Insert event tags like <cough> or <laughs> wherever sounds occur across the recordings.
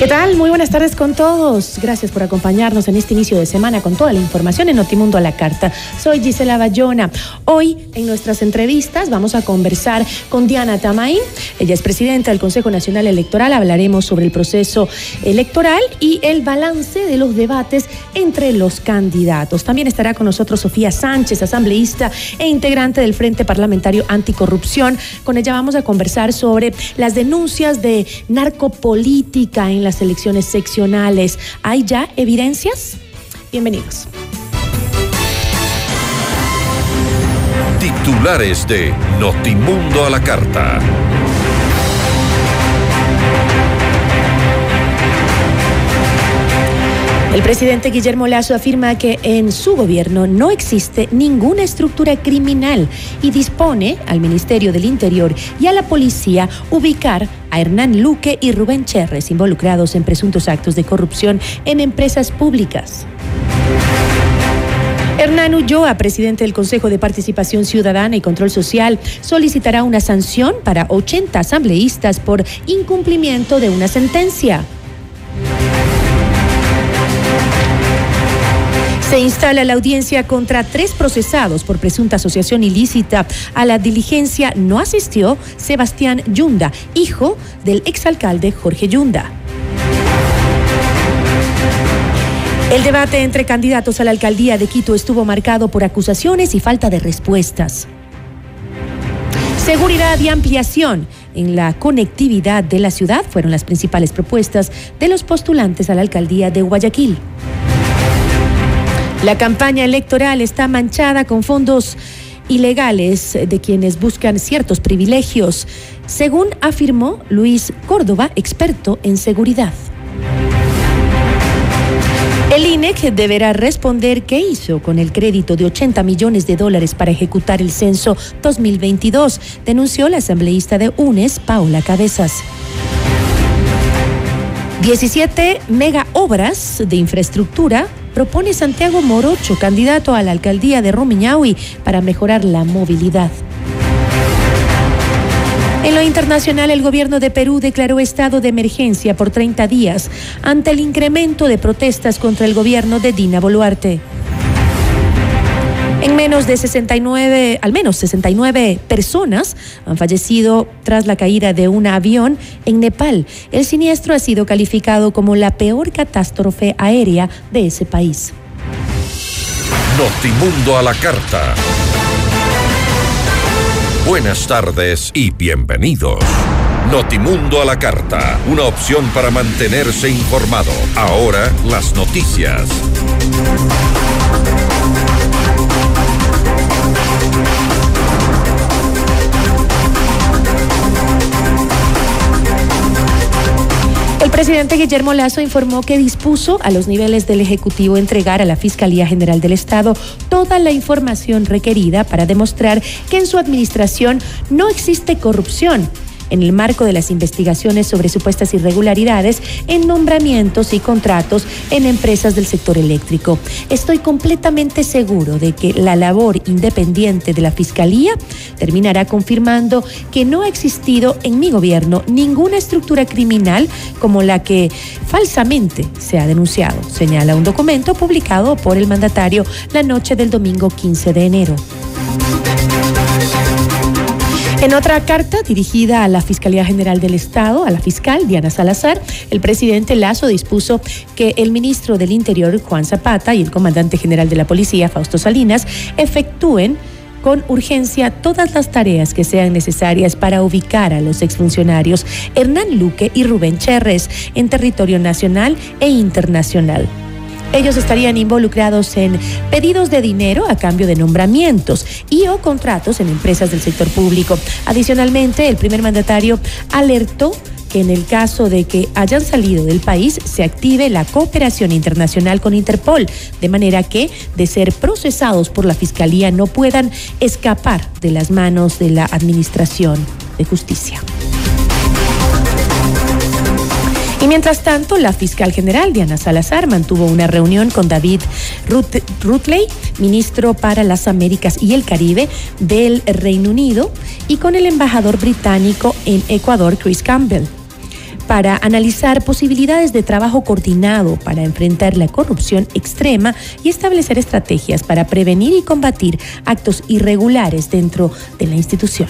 ¿Qué tal? Muy buenas tardes con todos. Gracias por acompañarnos en este inicio de semana con toda la información en Notimundo a la Carta. Soy Gisela Bayona. Hoy en nuestras entrevistas vamos a conversar con Diana Tamay. Ella es presidenta del Consejo Nacional Electoral. Hablaremos sobre el proceso electoral y el balance de los debates entre los candidatos. También estará con nosotros Sofía Sánchez, asambleísta e integrante del Frente Parlamentario Anticorrupción. Con ella vamos a conversar sobre las denuncias de narcopolítica en la las elecciones seccionales. ¿Hay ya evidencias? Bienvenidos. Titulares de Notimundo a la Carta. El presidente Guillermo Lazo afirma que en su gobierno no existe ninguna estructura criminal y dispone al Ministerio del Interior y a la policía ubicar a Hernán Luque y Rubén Cherres involucrados en presuntos actos de corrupción en empresas públicas. Hernán Ulloa, presidente del Consejo de Participación Ciudadana y Control Social, solicitará una sanción para 80 asambleístas por incumplimiento de una sentencia. Se instala la audiencia contra tres procesados por presunta asociación ilícita. A la diligencia no asistió Sebastián Yunda, hijo del exalcalde Jorge Yunda. El debate entre candidatos a la alcaldía de Quito estuvo marcado por acusaciones y falta de respuestas. Seguridad y ampliación en la conectividad de la ciudad fueron las principales propuestas de los postulantes a la alcaldía de Guayaquil. La campaña electoral está manchada con fondos ilegales de quienes buscan ciertos privilegios, según afirmó Luis Córdoba, experto en seguridad. El INEC deberá responder qué hizo con el crédito de 80 millones de dólares para ejecutar el censo 2022, denunció la asambleísta de UNES, Paula Cabezas. 17 mega obras de infraestructura propone Santiago Morocho, candidato a la alcaldía de Rumiñahui, para mejorar la movilidad. En lo internacional, el gobierno de Perú declaró estado de emergencia por 30 días ante el incremento de protestas contra el gobierno de Dina Boluarte. En menos de 69, al menos 69 personas han fallecido tras la caída de un avión en Nepal. El siniestro ha sido calificado como la peor catástrofe aérea de ese país. Notimundo a la carta. Buenas tardes y bienvenidos. Notimundo a la carta, una opción para mantenerse informado. Ahora las noticias. El presidente Guillermo Lazo informó que dispuso a los niveles del Ejecutivo entregar a la Fiscalía General del Estado toda la información requerida para demostrar que en su administración no existe corrupción en el marco de las investigaciones sobre supuestas irregularidades en nombramientos y contratos en empresas del sector eléctrico. Estoy completamente seguro de que la labor independiente de la Fiscalía terminará confirmando que no ha existido en mi gobierno ninguna estructura criminal como la que falsamente se ha denunciado, señala un documento publicado por el mandatario la noche del domingo 15 de enero. En otra carta dirigida a la Fiscalía General del Estado, a la fiscal Diana Salazar, el presidente Lazo dispuso que el ministro del Interior, Juan Zapata, y el comandante general de la Policía, Fausto Salinas, efectúen con urgencia todas las tareas que sean necesarias para ubicar a los exfuncionarios Hernán Luque y Rubén Cherres en territorio nacional e internacional. Ellos estarían involucrados en pedidos de dinero a cambio de nombramientos y o contratos en empresas del sector público. Adicionalmente, el primer mandatario alertó que en el caso de que hayan salido del país se active la cooperación internacional con Interpol, de manera que, de ser procesados por la Fiscalía, no puedan escapar de las manos de la Administración de Justicia. Mientras tanto, la fiscal general Diana Salazar mantuvo una reunión con David Rutley, ministro para las Américas y el Caribe del Reino Unido, y con el embajador británico en Ecuador, Chris Campbell para analizar posibilidades de trabajo coordinado para enfrentar la corrupción extrema y establecer estrategias para prevenir y combatir actos irregulares dentro de la institución.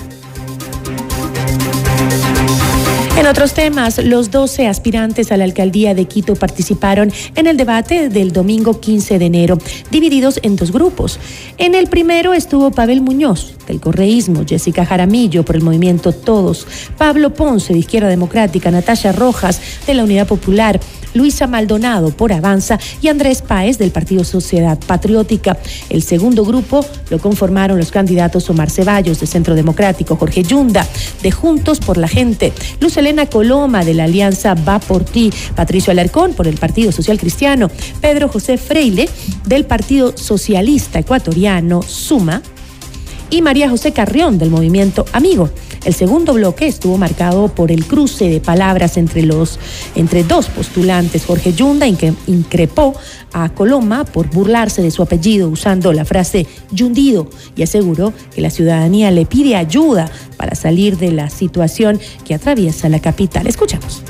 En otros temas, los 12 aspirantes a la alcaldía de Quito participaron en el debate del domingo 15 de enero, divididos en dos grupos. En el primero estuvo Pavel Muñoz, del correísmo, Jessica Jaramillo, por el movimiento Todos, Pablo Ponce, de Izquierda Democrática, Natasha Rojas, de la Unidad Popular, Luisa Maldonado por Avanza y Andrés Páez del Partido Sociedad Patriótica. El segundo grupo lo conformaron los candidatos Omar Ceballos de Centro Democrático, Jorge Yunda de Juntos por la Gente, Luz Elena Coloma de la Alianza Va por Ti, Patricio Alarcón por el Partido Social Cristiano, Pedro José Freile del Partido Socialista Ecuatoriano, Suma, y María José Carrión del Movimiento Amigo. El segundo bloque estuvo marcado por el cruce de palabras entre los entre dos postulantes. Jorge Yunda increpó a Coloma por burlarse de su apellido usando la frase yundido y aseguró que la ciudadanía le pide ayuda para salir de la situación que atraviesa la capital. Escuchamos.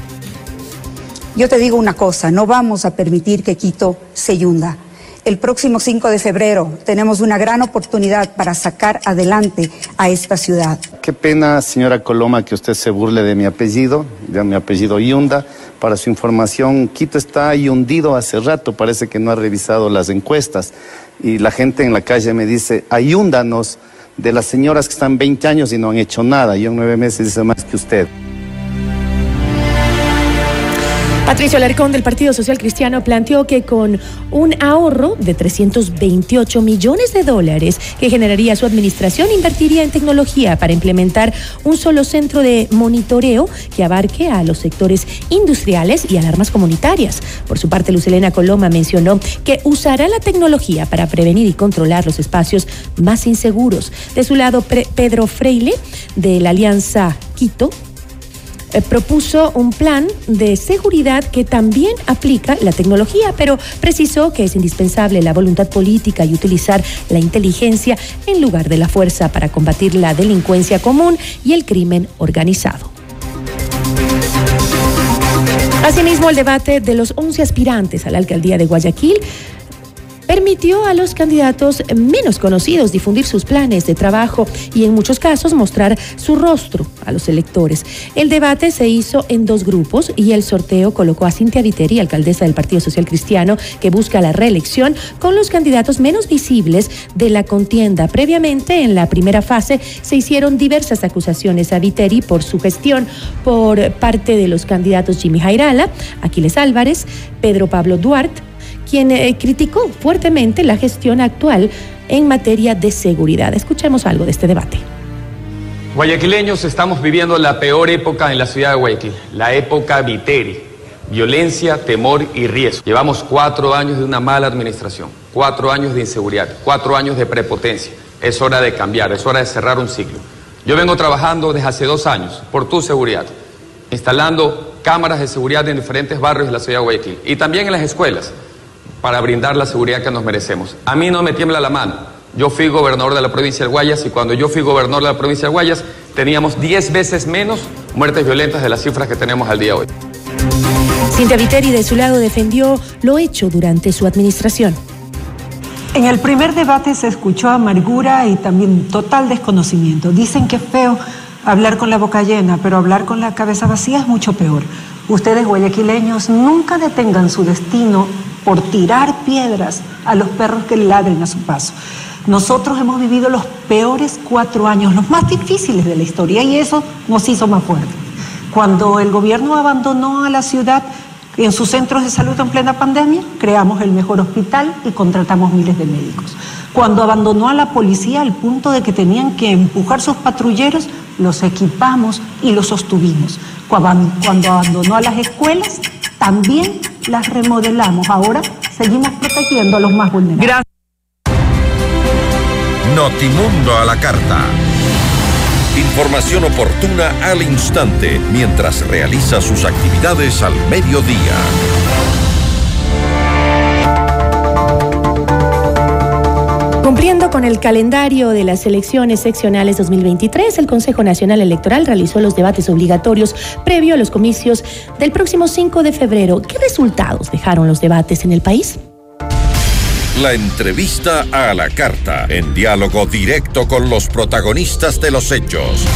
Yo te digo una cosa, no vamos a permitir que Quito se yunda el próximo 5 de febrero tenemos una gran oportunidad para sacar adelante a esta ciudad. Qué pena, señora Coloma, que usted se burle de mi apellido, de mi apellido Yunda. Para su información, Quito está hundido hace rato, parece que no ha revisado las encuestas. Y la gente en la calle me dice, ayúndanos de las señoras que están 20 años y no han hecho nada. Yo en nueve meses hice más que usted. Patricio Alarcón del Partido Social Cristiano planteó que con un ahorro de 328 millones de dólares que generaría su administración, invertiría en tecnología para implementar un solo centro de monitoreo que abarque a los sectores industriales y alarmas comunitarias. Por su parte, Lucelena Coloma mencionó que usará la tecnología para prevenir y controlar los espacios más inseguros. De su lado, Pedro Freile, de la Alianza Quito, eh, propuso un plan de seguridad que también aplica la tecnología, pero precisó que es indispensable la voluntad política y utilizar la inteligencia en lugar de la fuerza para combatir la delincuencia común y el crimen organizado. Asimismo, el debate de los 11 aspirantes a la alcaldía de Guayaquil permitió a los candidatos menos conocidos difundir sus planes de trabajo y en muchos casos mostrar su rostro a los electores. El debate se hizo en dos grupos y el sorteo colocó a Cintia Viteri, alcaldesa del Partido Social Cristiano, que busca la reelección, con los candidatos menos visibles de la contienda. Previamente, en la primera fase, se hicieron diversas acusaciones a Viteri por su gestión por parte de los candidatos Jimmy Jairala, Aquiles Álvarez, Pedro Pablo Duarte, quien eh, criticó fuertemente la gestión actual en materia de seguridad. Escuchemos algo de este debate. Guayaquileños estamos viviendo la peor época en la ciudad de Guayaquil, la época Viteri. Violencia, temor y riesgo. Llevamos cuatro años de una mala administración, cuatro años de inseguridad, cuatro años de prepotencia. Es hora de cambiar, es hora de cerrar un ciclo. Yo vengo trabajando desde hace dos años por tu seguridad, instalando cámaras de seguridad en diferentes barrios de la ciudad de Guayaquil y también en las escuelas para brindar la seguridad que nos merecemos. A mí no me tiembla la mano. Yo fui gobernador de la provincia de Guayas y cuando yo fui gobernador de la provincia de Guayas teníamos 10 veces menos muertes violentas de las cifras que tenemos al día de hoy. Cintia Viteri de su lado defendió lo hecho durante su administración. En el primer debate se escuchó amargura y también total desconocimiento. Dicen que es feo hablar con la boca llena, pero hablar con la cabeza vacía es mucho peor. Ustedes, guayaquileños, nunca detengan su destino por tirar piedras a los perros que ladren a su paso. Nosotros hemos vivido los peores cuatro años, los más difíciles de la historia, y eso nos hizo más fuertes. Cuando el gobierno abandonó a la ciudad en sus centros de salud en plena pandemia, creamos el mejor hospital y contratamos miles de médicos. Cuando abandonó a la policía al punto de que tenían que empujar sus patrulleros, los equipamos y los sostuvimos. Cuando abandonó a las escuelas, también las remodelamos. Ahora seguimos protegiendo a los más vulnerables. Gracias. Notimundo a la carta. Información oportuna al instante mientras realiza sus actividades al mediodía. Cumpliendo con el calendario de las elecciones seccionales 2023, el Consejo Nacional Electoral realizó los debates obligatorios previo a los comicios del próximo 5 de febrero. ¿Qué resultados dejaron los debates en el país? La entrevista a la carta, en diálogo directo con los protagonistas de los hechos.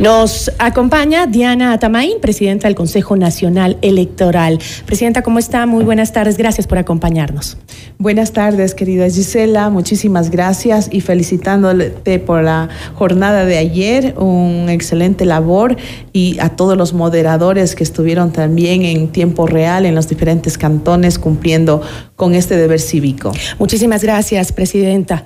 Nos acompaña Diana Atamaín, presidenta del Consejo Nacional Electoral. Presidenta, ¿cómo está? Muy buenas tardes. Gracias por acompañarnos. Buenas tardes, querida Gisela. Muchísimas gracias y felicitándote por la jornada de ayer. Un excelente labor y a todos los moderadores que estuvieron también en tiempo real en los diferentes cantones cumpliendo con este deber cívico. Muchísimas gracias, presidenta.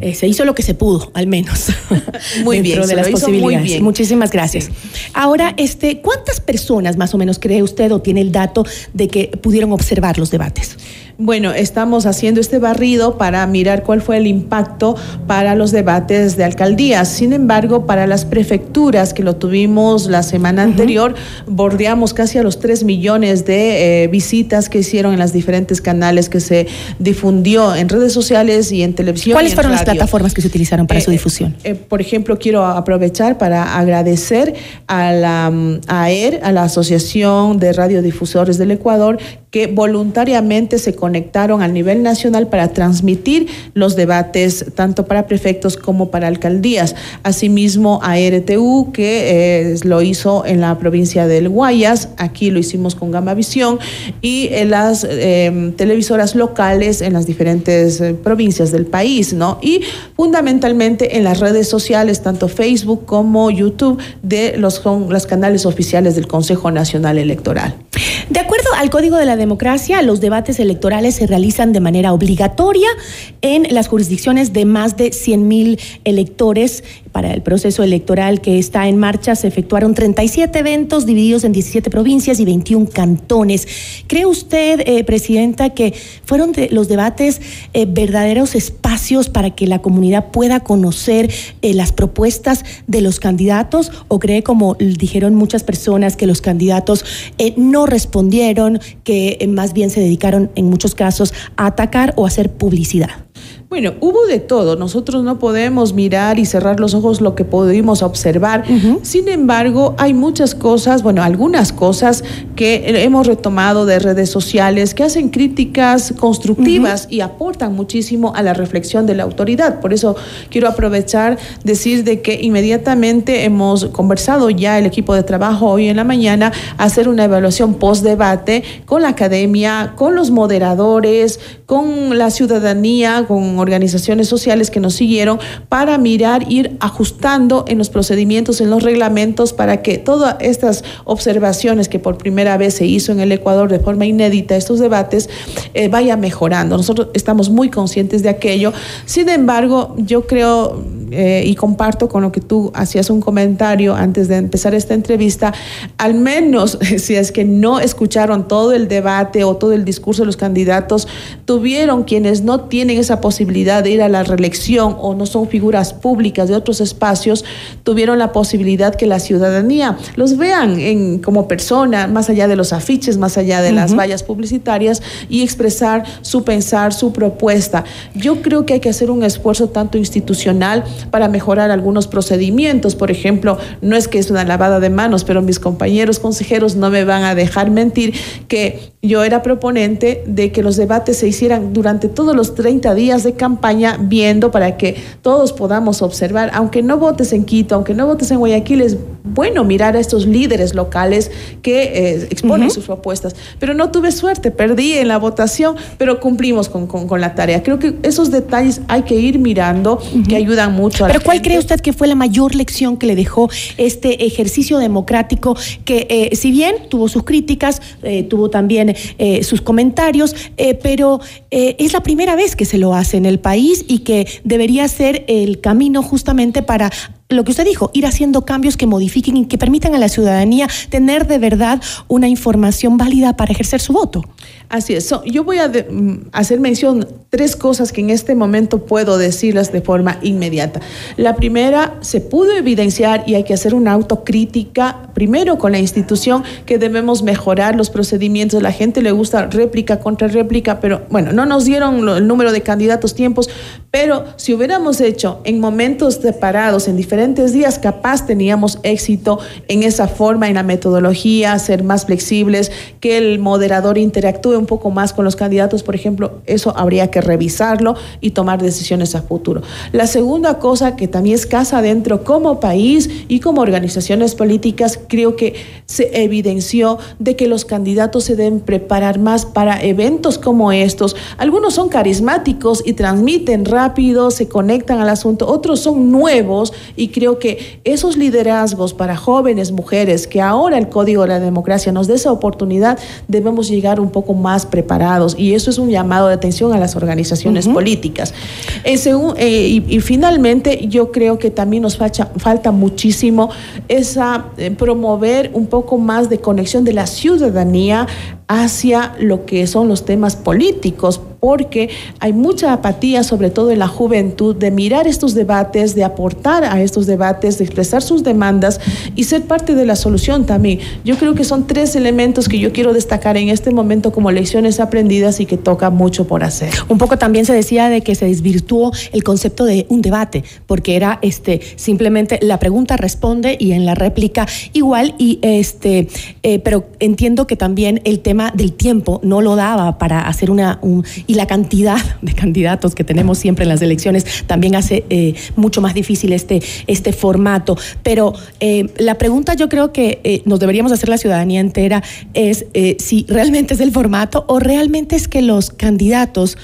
Eh, se hizo lo que se pudo, al menos. <laughs> Muy bien, de las posibilidades. Muchísimas gracias. Ahora, este, ¿cuántas personas más o menos cree usted o tiene el dato de que pudieron observar los debates? Bueno, estamos haciendo este barrido para mirar cuál fue el impacto para los debates de alcaldías. Sin embargo, para las prefecturas que lo tuvimos la semana anterior, bordeamos casi a los 3 millones de eh, visitas que hicieron en las diferentes canales que se difundió en redes sociales y en televisión. ¿Cuáles fueron las plataformas que se utilizaron para su eh, difusión? Eh, por ejemplo, quiero aprovechar para agradecer a la mm, AER, a la Asociación de Radiodifusores del Ecuador, que voluntariamente se conectaron a nivel nacional para transmitir los debates tanto para prefectos como para alcaldías. Asimismo, a RTU, que eh, lo hizo en la provincia del Guayas, aquí lo hicimos con Gama Visión, y en las em, televisoras locales en las diferentes eh, provincias del país, ¿no? Y fundamentalmente en las redes sociales, tanto Facebook como YouTube, de los, los canales oficiales del Consejo Nacional Electoral. De acuerdo al Código de la Democracia, los debates electorales se realizan de manera obligatoria en las jurisdicciones de más de 100.000 electores para el proceso electoral que está en marcha se efectuaron 37 eventos divididos en 17 provincias y 21 cantones. ¿Cree usted, eh, Presidenta, que fueron los debates eh, verdaderos espacios para que la comunidad pueda conocer eh, las propuestas de los candidatos o cree, como dijeron muchas personas, que los candidatos no respondieron, que más bien se dedicaron en muchos casos a atacar o a hacer publicidad? Bueno, hubo de todo. Nosotros no podemos mirar y cerrar los ojos lo que pudimos observar. Sin embargo, hay muchas cosas, bueno, algunas cosas que hemos retomado de redes sociales que hacen críticas constructivas y aportan muchísimo a la reflexión de la autoridad. Por eso quiero aprovechar decir de que inmediatamente hemos conversado ya el equipo de trabajo hoy en la mañana hacer una evaluación post debate con la academia, con los moderadores, con la ciudadanía, con organizaciones sociales que nos siguieron para mirar, ir ajustando en los procedimientos, en los reglamentos, para que todas estas observaciones que por primera vez se hizo en el Ecuador de forma inédita, estos debates, eh, vaya mejorando. Nosotros estamos muy conscientes de aquello. Sin embargo, yo creo eh, y comparto con lo que tú hacías un comentario antes de empezar esta entrevista, al menos <laughs> si es que no escucharon todo el debate o todo el discurso de los candidatos, tuvieron quienes no tienen esa posibilidad de ir a la reelección o no son figuras públicas de otros espacios, tuvieron la posibilidad que la ciudadanía los vean en, como persona, más allá de los afiches, más allá de las vallas publicitarias y expresar su pensar, su propuesta. Yo creo que hay que hacer un esfuerzo tanto institucional para mejorar algunos procedimientos. Por ejemplo, no es que es una lavada de manos, pero mis compañeros consejeros no me van a dejar mentir que yo era proponente de que los debates se hicieran durante todos los 30 días días de campaña viendo para que todos podamos observar, aunque no votes en Quito, aunque no votes en Guayaquil, es bueno mirar a estos líderes locales que eh, exponen sus propuestas. Pero no tuve suerte, perdí en la votación, pero cumplimos con, con, la tarea. Creo que esos detalles hay que ir mirando, que ayudan mucho a Pero ¿cuál cree usted que fue la mayor lección que le dejó este ejercicio democrático que, eh, si bien tuvo sus críticas, eh, tuvo también sus comentarios, pero es la primera vez que se lo hace en el país y que debería ser el camino justamente para lo que usted dijo, ir haciendo cambios que modifiquen y que permitan a la ciudadanía tener de verdad una información válida para ejercer su voto. Así es. yo voy a mm, hacer mención tres cosas que en este momento puedo decirlas de forma inmediata. La primera, se pudo evidenciar y hay que hacer una autocrítica, primero con la institución, que debemos mejorar los procedimientos. La gente le gusta réplica contra réplica, pero bueno, no nos dieron el número de candidatos, tiempos, pero si hubiéramos hecho en momentos separados, en diferentes días, capaz teníamos éxito en esa forma, en la metodología, ser más flexibles, que el moderador interactúe un poco más con los candidatos, por ejemplo, eso habría que revisarlo y tomar decisiones a futuro. La segunda cosa que también es casa adentro como país y como organizaciones políticas, creo que se evidenció de que los candidatos se deben preparar más para eventos como estos. Algunos son carismáticos y transmiten rápido, se conectan al asunto, otros son nuevos y creo que esos liderazgos para jóvenes, mujeres, que ahora el Código de la Democracia nos dé esa oportunidad, debemos llegar un poco más preparados y eso es un llamado de atención a las organizaciones políticas. Eh, eh, y, finalmente yo creo que también nos falta, falta muchísimo esa eh, promover un poco más de conexión de la ciudadanía hacia lo que son los temas políticos, porque hay mucha apatía, sobre todo en la juventud, de mirar estos debates, de aportar a estos debates, de expresar sus demandas y ser parte de la solución también. Yo creo que son tres elementos que yo quiero destacar en este momento como lecciones aprendidas y que toca mucho por hacer. Un poco también se decía de que se desvirtuó el concepto de un debate, porque era este simplemente la pregunta responde y en la réplica igual y este, eh, pero entiendo que también el tema del tiempo no lo daba para hacer una... y la cantidad <laughs> de candidatos que tenemos siempre en las elecciones también hace eh, mucho más difícil este, este formato. Pero eh, la pregunta yo creo que eh, nos deberíamos hacer la ciudadanía entera es si realmente es el formato o realmente es que los candidatos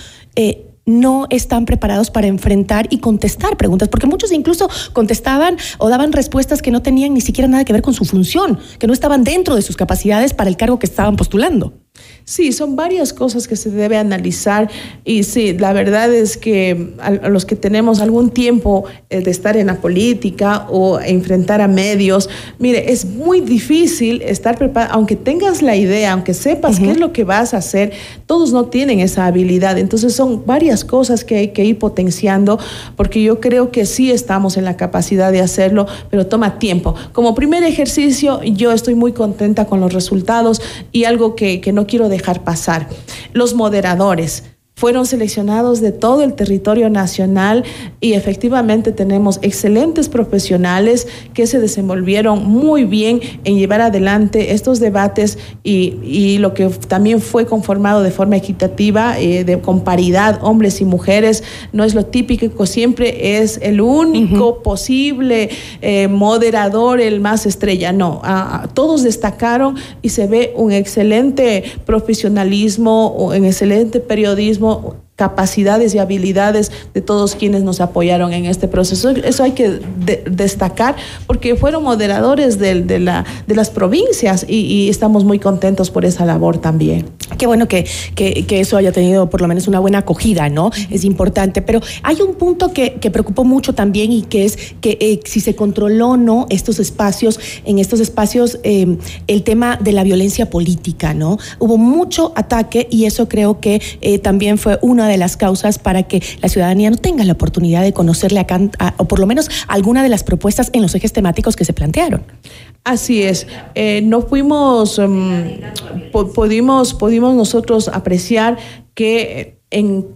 no están preparados para enfrentar y contestar preguntas, porque muchos incluso contestaban o daban respuestas que no tenían ni siquiera nada que ver con su función, que no estaban dentro de sus capacidades para el cargo que estaban postulando. Sí, son varias cosas que se debe analizar y sí, la verdad es que a, los que tenemos algún tiempo eh, de estar en la política o enfrentar a medios, mire, es muy difícil estar preparado, aunque tengas la idea, aunque sepas qué es lo que vas a hacer, todos no tienen esa habilidad. Entonces son varias cosas que hay que ir potenciando porque yo creo que sí estamos en la capacidad de hacerlo, pero toma tiempo. Como primer ejercicio, yo estoy muy contenta con los resultados y algo que, que no quiero dejar pasar. Los moderadores, fueron seleccionados de todo el territorio nacional y efectivamente tenemos excelentes profesionales que se desenvolvieron muy bien en llevar adelante estos debates y, lo que también fue conformado de forma equitativa, eh, de, con paridad, hombres y mujeres, no es lo típico, siempre es el único posible eh, moderador, el más estrella, no, todos destacaron y se ve un excelente profesionalismo, un excelente periodismo mismo capacidades y habilidades de todos quienes nos apoyaron en este proceso. Eso hay que destacar porque fueron moderadores de, la, de las provincias y, estamos muy contentos por esa labor también. Qué bueno que, que, eso haya tenido por lo menos una buena acogida, ¿no? Es importante, pero hay un punto que, preocupó mucho también y que es que eh, si se controló o no estos espacios, en estos espacios, eh, el tema de la violencia política, ¿no? Hubo mucho ataque y eso creo que eh, también fue una de las causas para que la ciudadanía no tenga la oportunidad de conocerle a, o por lo menos alguna de las propuestas en los ejes temáticos que se plantearon. Así es, eh, no fuimos, em, pudimos, pudimos nosotros apreciar que en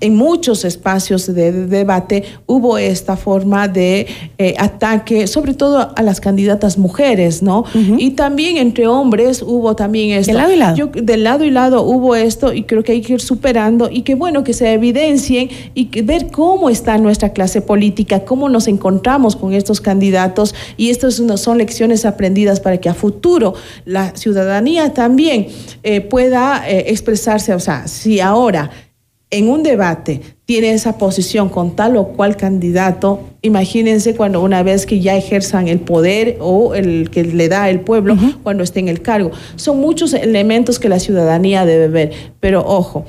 en muchos espacios de, debate hubo esta forma de eh, ataque, sobre todo a las candidatas mujeres, ¿no? Y también entre hombres hubo también esto. De lado y lado. Yo, de lado y lado hubo esto y creo que hay que ir superando y que bueno, que se evidencien y que ver cómo está nuestra clase política, cómo nos encontramos con estos candidatos y estas son lecciones aprendidas para que a futuro la ciudadanía también eh, pueda eh, expresarse, o sea, si ahora en un debate tiene esa posición con tal o cual candidato, imagínense cuando una vez que ya ejerzan el poder o el que le da el pueblo cuando esté en el cargo. Son muchos elementos que la ciudadanía debe ver, pero ojo,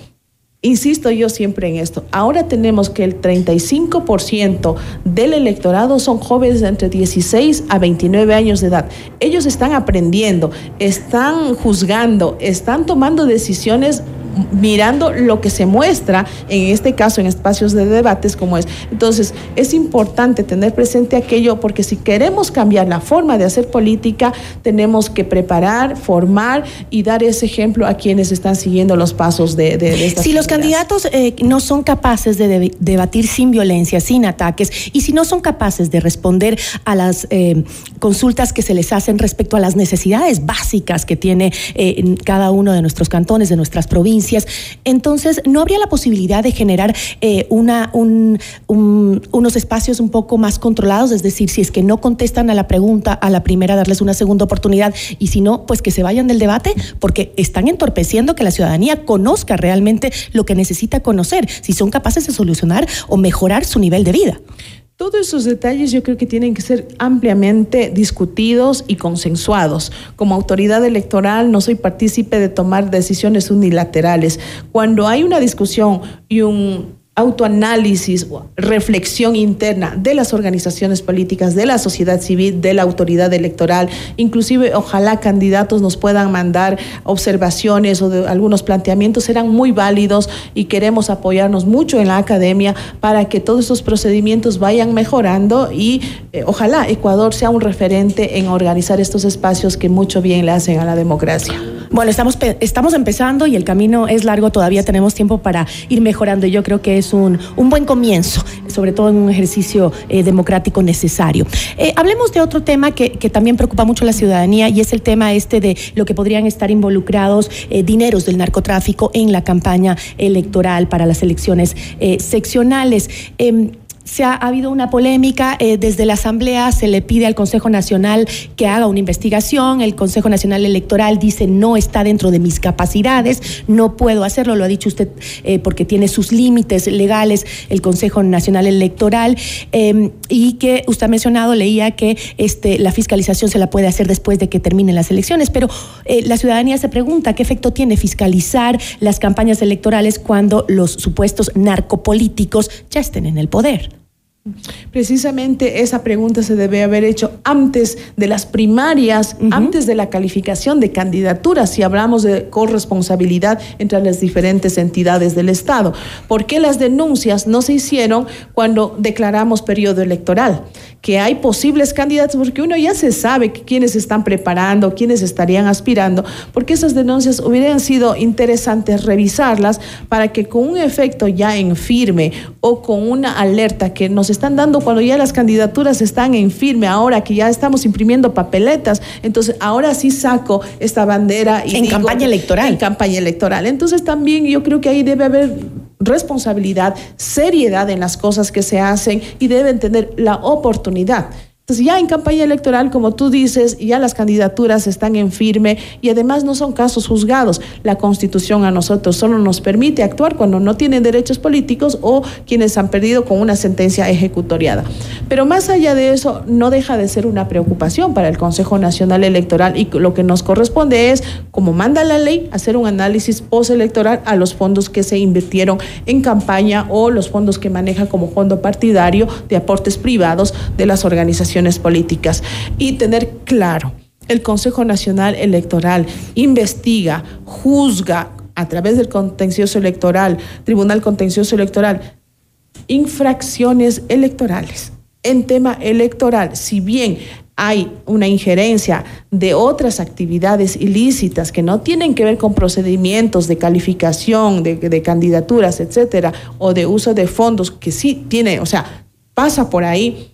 Insisto yo siempre en esto. Ahora tenemos que el 35% del electorado son jóvenes de entre 16 a 29 años de edad. Ellos están aprendiendo, están juzgando, están tomando decisiones mirando lo que se muestra, en este caso en espacios de debates como es. Entonces, es importante tener presente aquello porque si queremos cambiar la forma de hacer política, tenemos que preparar, formar y dar ese ejemplo a quienes están siguiendo los pasos de, de, Si los candidatos eh, no son capaces de, debatir sin violencia, sin ataques, y si no son capaces de responder a las eh, consultas que se les hacen respecto a las necesidades básicas que tiene eh, cada uno de nuestros cantones, de nuestras provincias, entonces, ¿no habría la posibilidad de generar eh, unos espacios un poco más controlados? Es decir, si es que no contestan a la pregunta, a la primera darles una segunda oportunidad y si no, pues que se vayan del debate porque están entorpeciendo que la ciudadanía conozca realmente lo que necesita conocer, si son capaces de solucionar o mejorar su nivel de vida. Todos esos detalles yo creo que tienen que ser ampliamente discutidos y consensuados. Como autoridad electoral no soy partícipe de tomar decisiones unilaterales. Cuando hay una discusión y un autoanálisis, reflexión interna de las organizaciones políticas, de la sociedad civil, de la autoridad electoral. Inclusive, ojalá candidatos nos puedan mandar observaciones o de algunos planteamientos, serán muy válidos y queremos apoyarnos mucho en la academia para que todos esos procedimientos vayan mejorando y eh, ojalá Ecuador sea un referente en organizar estos espacios que mucho bien le hacen a la democracia. Bueno, estamos, estamos empezando y el camino es largo, todavía tenemos tiempo para ir mejorando. Yo creo que es un, un buen comienzo, sobre todo en un ejercicio eh, democrático necesario. Eh, hablemos de otro tema que, que, también preocupa mucho a la ciudadanía y es el tema este de lo que podrían estar involucrados eh, dineros del narcotráfico en la campaña electoral para las elecciones seccionales. Se ha, habido una polémica, eh, desde la Asamblea se le pide al Consejo Nacional que haga una investigación, el Consejo Nacional Electoral dice no está dentro de mis capacidades, no puedo hacerlo, lo ha dicho usted eh, porque tiene sus límites legales el Consejo Nacional Electoral em, y que usted ha mencionado, leía que este, la fiscalización se la puede hacer después de que terminen las elecciones, pero eh, la ciudadanía se pregunta qué efecto tiene fiscalizar las campañas electorales cuando los supuestos narcopolíticos ya estén en el poder. Precisamente esa pregunta se debe haber hecho antes de las primarias, antes de la calificación de candidaturas, si hablamos de corresponsabilidad entre las diferentes entidades del Estado. ¿Por qué las denuncias no se hicieron cuando declaramos periodo electoral? Que hay posibles candidatos, porque uno ya se sabe quiénes están preparando, quiénes estarían aspirando, porque esas denuncias hubieran sido interesantes revisarlas para que con un efecto ya en firme o con una alerta que nos están dando cuando ya las candidaturas están en firme, ahora que ya estamos imprimiendo papeletas, entonces ahora sí saco esta bandera. Y en campaña electoral. En campaña electoral. Entonces también yo creo que ahí debe haber responsabilidad, seriedad en las cosas que se hacen y deben tener la oportunidad ya en campaña electoral, como tú dices, ya las candidaturas están en firme y además no son casos juzgados. La constitución a nosotros solo nos permite actuar cuando no tienen derechos políticos o quienes han perdido con una sentencia ejecutoriada. Pero más allá de eso, no deja de ser una preocupación para el Consejo Nacional Electoral y lo que nos corresponde es, como manda la ley, hacer un análisis postelectoral a los fondos que se invirtieron en campaña o los fondos que maneja como fondo partidario de aportes privados de las organizaciones políticas y tener claro, el Consejo Nacional Electoral investiga, juzga a través del contencioso electoral, Tribunal Contencioso Electoral, infracciones electorales. En tema electoral, si bien hay una injerencia de otras actividades ilícitas que no tienen que ver con procedimientos de calificación de, de candidaturas, etcétera, o de uso de fondos que sí tiene, o sea, pasa por ahí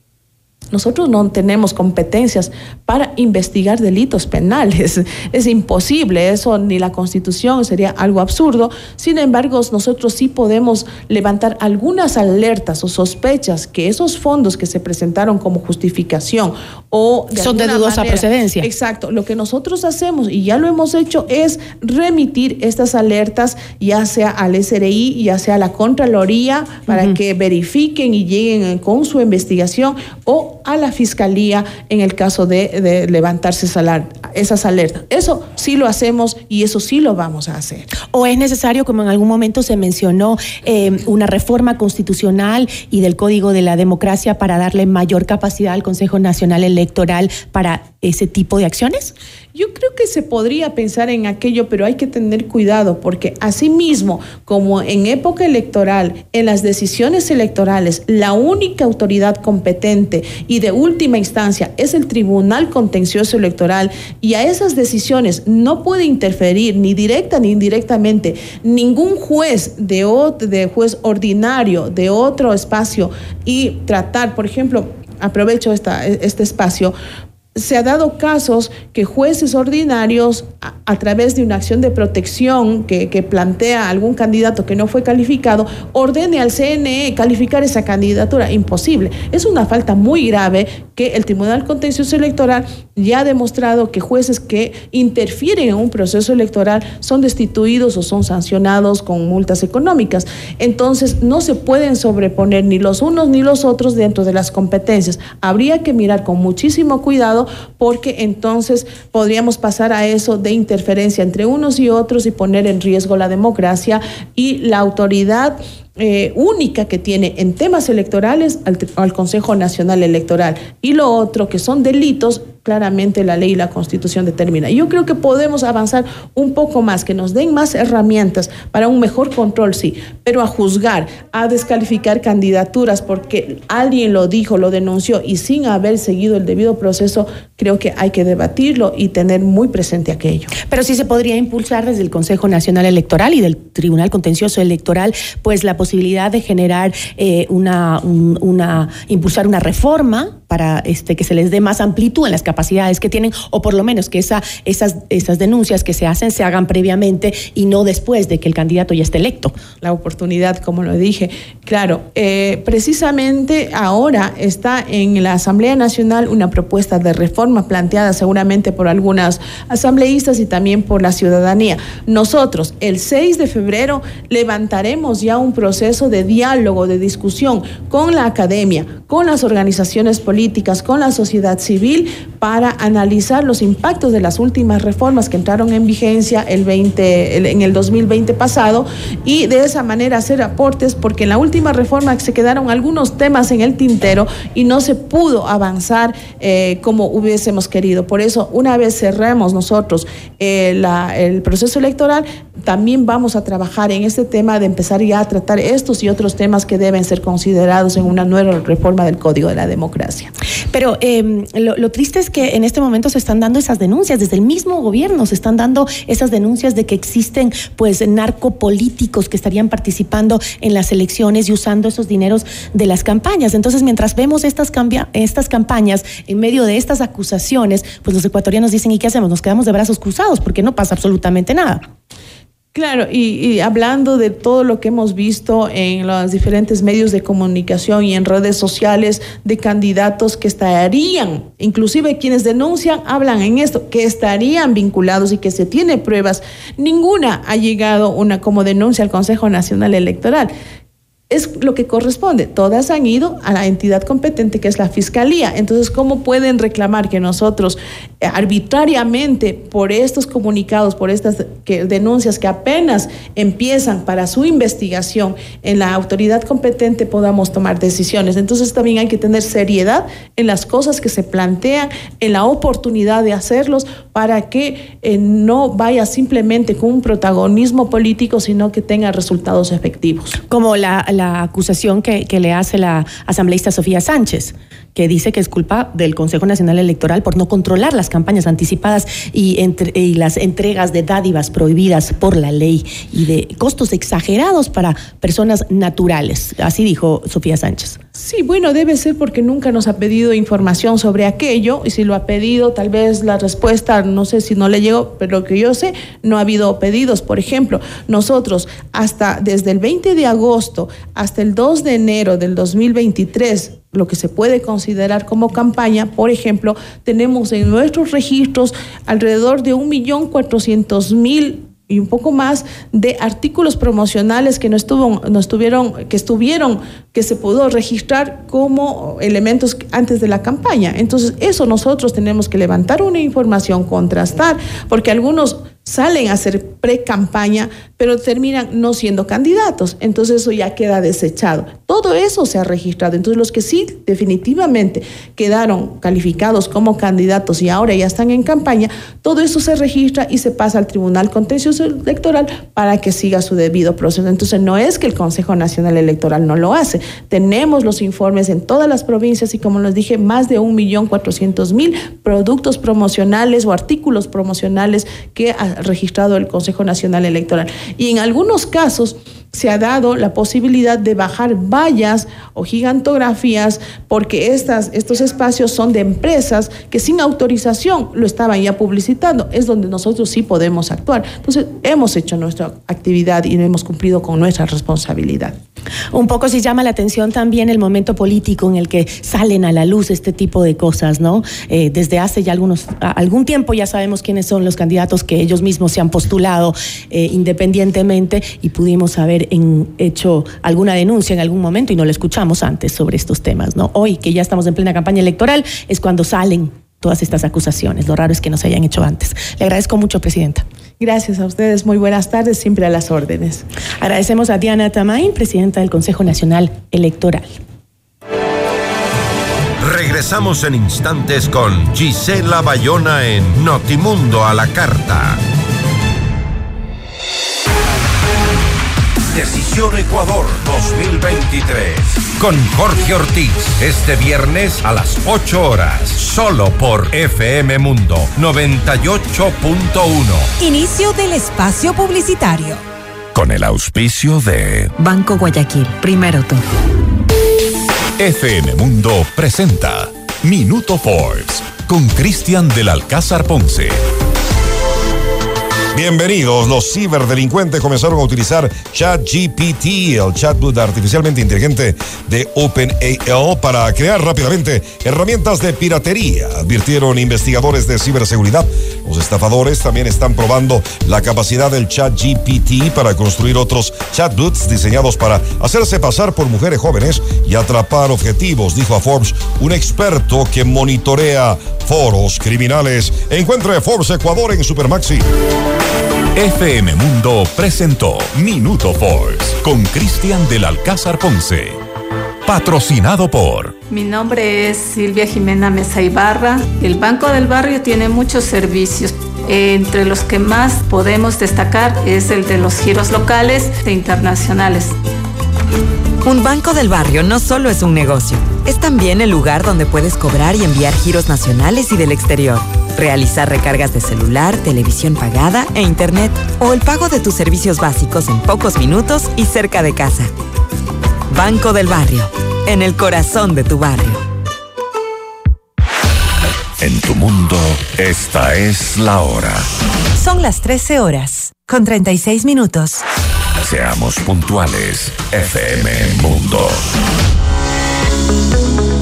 nosotros no tenemos competencias para investigar delitos penales. <laughs> Es imposible, eso ni la constitución sería algo absurdo. Sin embargo, nosotros sí podemos levantar algunas alertas o sospechas que esos fondos que se presentaron como justificación o... Son de dudosa procedencia. Exacto. Lo que nosotros hacemos, y ya lo hemos hecho, es remitir estas alertas ya sea al SRI, ya sea a la Contraloría, para que verifiquen y lleguen con su investigación o a la fiscalía en el caso de, levantarse esas alertas. Eso sí lo hacemos y eso sí lo vamos a hacer. ¿O es necesario, como en algún momento se mencionó, eh, una reforma constitucional y del Código de la Democracia para darle mayor capacidad al Consejo Nacional Electoral para ese tipo de acciones? Yo creo que se podría pensar en aquello, pero hay que tener cuidado porque asimismo, como en época electoral, en las decisiones electorales, la única autoridad competente y de última instancia es el Tribunal Contencioso Electoral y a esas decisiones no puede interferir ni directa ni indirectamente ningún juez de, de juez ordinario de otro espacio y tratar, por ejemplo, aprovecho esta, este espacio se ha dado casos que jueces ordinarios, a, través de una acción de protección que, que, plantea algún candidato que no fue calificado, ordene al CNE calificar esa candidatura. Imposible. Es una falta muy grave que el Tribunal Contencioso Electoral ya ha demostrado que jueces que interfieren en un proceso electoral son destituidos o son sancionados con multas económicas. Entonces, no se pueden sobreponer ni los unos ni los otros dentro de las competencias. Habría que mirar con muchísimo cuidado porque entonces podríamos pasar a eso de interferencia entre unos y otros y poner en riesgo la democracia y la autoridad eh, única que tiene en temas electorales al, Consejo Nacional Electoral. Y lo otro, que son delitos, claramente la ley y la constitución determina. Yo creo que podemos avanzar un poco más, que nos den más herramientas para un mejor control, sí, pero a juzgar, a descalificar candidaturas porque alguien lo dijo, lo denunció y sin haber seguido el debido proceso, creo que hay que debatirlo y tener muy presente aquello. Pero sí se podría impulsar desde el Consejo Nacional Electoral y del Tribunal Contencioso Electoral, pues la posibilidad de generar eh, una, impulsar una reforma para este, que se les dé más amplitud en las capacidades que tienen, o por lo menos que esa, esas, esas denuncias que se hacen se hagan previamente y no después de que el candidato ya esté electo. La oportunidad, como lo dije. Claro, eh, precisamente ahora está en la Asamblea Nacional una propuesta de reforma planteada seguramente por algunas asambleístas y también por la ciudadanía. Nosotros, el 6 de febrero, levantaremos ya un proceso de diálogo, de discusión con la academia, con las organizaciones políticas con la sociedad civil analizar los impactos de las últimas reformas que entraron en vigencia el 20, en el 2020 pasado y de esa manera hacer aportes porque en la última reforma se quedaron algunos temas en el tintero y no se pudo avanzar eh, como hubiésemos querido. Por eso, una vez cerremos nosotros eh, el proceso electoral, también vamos a trabajar en este tema de empezar ya a tratar estos y otros temas que deben ser considerados en una nueva reforma del Código de la Democracia. Pero em, lo, triste es que en este momento se están dando esas denuncias, desde el mismo gobierno se están dando esas denuncias de que existen pues narcopolíticos que estarían participando en las elecciones y usando esos dineros de las campañas. Entonces, mientras vemos estas, estas campañas en medio de estas acusaciones, pues los ecuatorianos dicen, ¿y qué hacemos? Nos quedamos de brazos cruzados porque no pasa absolutamente nada. Claro, y, hablando de todo lo que hemos visto en los diferentes medios de comunicación y en redes sociales de candidatos que estarían, inclusive quienes denuncian, hablan en esto, que estarían vinculados y que se tiene pruebas, ninguna ha llegado una como denuncia al Consejo Nacional Electoral es lo que corresponde. Todas han ido a la entidad competente que es la Fiscalía. Entonces, ¿cómo pueden reclamar que nosotros eh, arbitrariamente por estos comunicados, por estas denuncias que apenas empiezan para su investigación en la autoridad competente podamos tomar decisiones? Entonces, también hay que tener seriedad en las cosas que se plantean, en la oportunidad de hacerlos para que eh, no vaya simplemente con un protagonismo político, sino que tenga resultados efectivos. Como la la acusación que, le hace la asambleísta Sofía Sánchez, que dice que es culpa del Consejo Nacional Electoral por no controlar las campañas anticipadas y, las entregas de dádivas prohibidas por la ley y de costos exagerados para personas naturales. Así dijo Sofía Sánchez. Sí, bueno, debe ser porque nunca nos ha pedido información sobre aquello y si lo ha pedido, tal vez la respuesta, no sé si no le llegó, pero lo que yo sé, no ha habido pedidos. Por ejemplo, nosotros hasta desde el 20 de agosto hasta el 2 de enero del 2023, lo que se puede considerar como campaña, por ejemplo, tenemos en nuestros registros alrededor de 1.400.000 y un poco más de artículos promocionales que no, estuvo, estuvieron, que estuvieron, que se pudo registrar como elementos antes de la campaña. Entonces, eso nosotros tenemos que levantar una información, contrastar, porque algunos salen a hacer pre-campaña, pero terminan no siendo candidatos. Entonces eso ya queda desechado. Todo eso se ha registrado. Entonces los que sí definitivamente quedaron calificados como candidatos y ahora ya están en campaña, todo eso se registra y se pasa al Tribunal Contencioso Electoral para que siga su debido proceso. Entonces no es que el Consejo Nacional Electoral no lo hace. Tenemos los informes en todas las provincias y como les dije, más de un millón cuatrocientos mil productos promocionales o artículos promocionales que registrado el Consejo Nacional Electoral. Y en algunos casos se ha dado la posibilidad de bajar vallas o gigantografías porque estas, estos espacios son de empresas que sin autorización lo estaban ya publicitando. Es donde nosotros sí podemos actuar. Entonces, hemos hecho nuestra actividad y hemos cumplido con nuestra responsabilidad. Un poco se llama la atención también el momento político en el que salen a la luz este tipo de cosas, ¿no? Eh, desde hace ya algunos, algún tiempo ya sabemos quiénes son los candidatos que ellos mismos se han postulado eh, independientemente y pudimos saber en hecho alguna denuncia en algún momento y no lo escuchamos antes sobre estos temas, ¿no? Hoy que ya estamos en plena campaña electoral es cuando salen todas estas acusaciones. Lo raro es que no se hayan hecho antes. Le agradezco mucho, Presidenta. Gracias a ustedes. Muy buenas tardes, siempre a las órdenes. Agradecemos a Diana Tamain, Presidenta del Consejo Nacional Electoral. Regresamos en instantes con Gisela Bayona en Notimundo a la Carta. Decisión Ecuador 2023. Con Jorge Ortiz. Este viernes a las 8 horas. Solo por FM Mundo 98.1. Inicio del espacio publicitario. Con el auspicio de Banco Guayaquil. Primero todo. FM Mundo presenta Minuto Forbes. Con Cristian del Alcázar Ponce. Bienvenidos. Los ciberdelincuentes comenzaron a utilizar ChatGPT, el chatbot artificialmente inteligente de OpenAI, para crear rápidamente herramientas de piratería, advirtieron investigadores de ciberseguridad. Los estafadores también están probando la capacidad del ChatGPT para construir otros chatbots diseñados para hacerse pasar por mujeres jóvenes y atrapar objetivos, dijo a Forbes un experto que monitorea foros criminales. Encuentre Forbes Ecuador en Supermaxi. FM Mundo presentó Minuto Force con Cristian del Alcázar Ponce. Patrocinado por. Mi nombre es Silvia Jimena Mesa Ibarra. El Banco del Barrio tiene muchos servicios. Entre los que más podemos destacar es el de los giros locales e internacionales. Un banco del barrio no solo es un negocio, es también el lugar donde puedes cobrar y enviar giros nacionales y del exterior realizar recargas de celular, televisión pagada e internet o el pago de tus servicios básicos en pocos minutos y cerca de casa. Banco del Barrio, en el corazón de tu barrio. En tu mundo, esta es la hora. Son las 13 horas, con 36 minutos. Seamos puntuales, FM Mundo.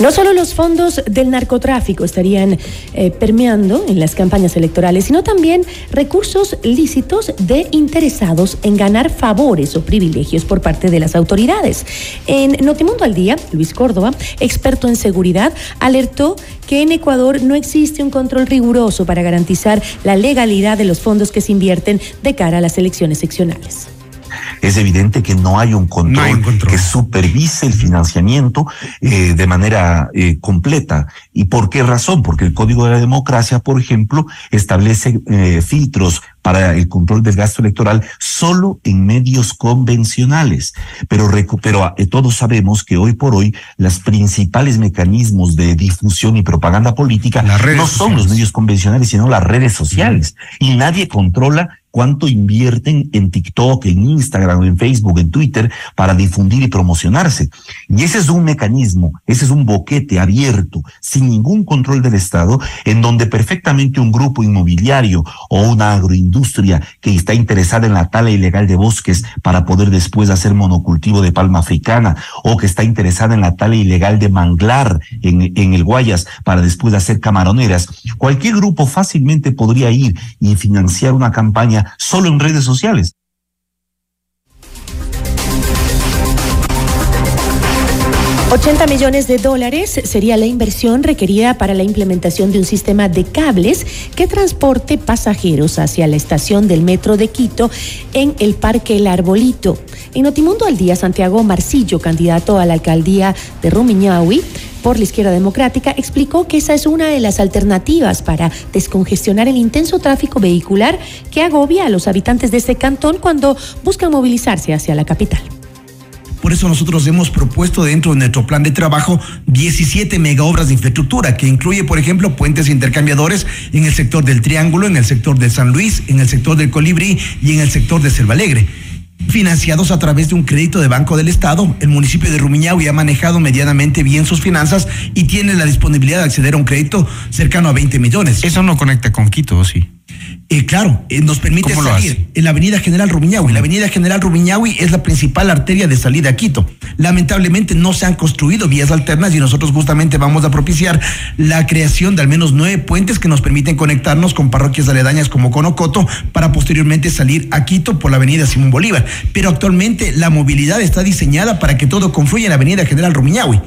No solo los fondos del narcotráfico estarían eh, permeando en las campañas electorales, sino también recursos lícitos de interesados en ganar favores o privilegios por parte de las autoridades. En Notimundo al Día, Luis Córdoba, experto en seguridad, alertó que en Ecuador no existe un control riguroso para garantizar la legalidad de los fondos que se invierten de cara a las elecciones seccionales es evidente que no hay un control, que supervise el financiamiento eh, de manera eh, completa. ¿Y por qué razón? Porque el Código de la Democracia, por ejemplo, establece eh, filtros para el control del gasto electoral solo en medios convencionales. Pero, pero todos sabemos que hoy por hoy los principales mecanismos de difusión y propaganda política no son los medios convencionales, sino las redes sociales. Y nadie controla cuánto invierten en TikTok, en Instagram, en Facebook, en Twitter para difundir y promocionarse. Y ese es un mecanismo, ese es un boquete abierto, sin ningún control del Estado, en donde perfectamente un grupo inmobiliario o una agroindustria que está interesada en la tala ilegal de bosques para poder después hacer monocultivo de palma africana, o que está interesada en la tala ilegal de manglar en, en el Guayas para después hacer camaroneras, cualquier grupo fácilmente podría ir y financiar una campaña solo en redes sociales. $80 millones de dólares sería la inversión requerida para la implementación de un sistema de cables que transporte pasajeros hacia la estación del metro de Quito en el Parque El Arbolito. En Notimundo al Día, Santiago Marcillo, candidato a la alcaldía de Rumiñahui, por la izquierda democrática, explicó que esa es una de las alternativas para descongestionar el intenso tráfico vehicular que agobia a los habitantes de este cantón cuando buscan movilizarse hacia la capital. Por eso nosotros hemos propuesto dentro de nuestro plan de trabajo 17 megaobras de infraestructura, que incluye, por ejemplo, puentes intercambiadores en el sector del Triángulo, en el sector de San Luis, en el sector del Colibrí y en el sector de Selva Alegre financiados a través de un crédito de Banco del Estado. El municipio de Rumiñahui ha manejado medianamente bien sus finanzas y tiene la disponibilidad de acceder a un crédito cercano a 20 millones. Eso no conecta con Quito, ¿sí? Eh, claro, eh, nos permite salir en la avenida General Rumiñahui. La avenida General Rumiñahui es la principal arteria de salida a Quito. Lamentablemente no se han construido vías alternas y nosotros justamente vamos a propiciar la creación de al menos nueve puentes que nos permiten conectarnos con parroquias aledañas como Conocoto para posteriormente salir a Quito por la avenida Simón Bolívar. Pero actualmente la movilidad está diseñada para que todo confluya en la avenida General Rumiñahui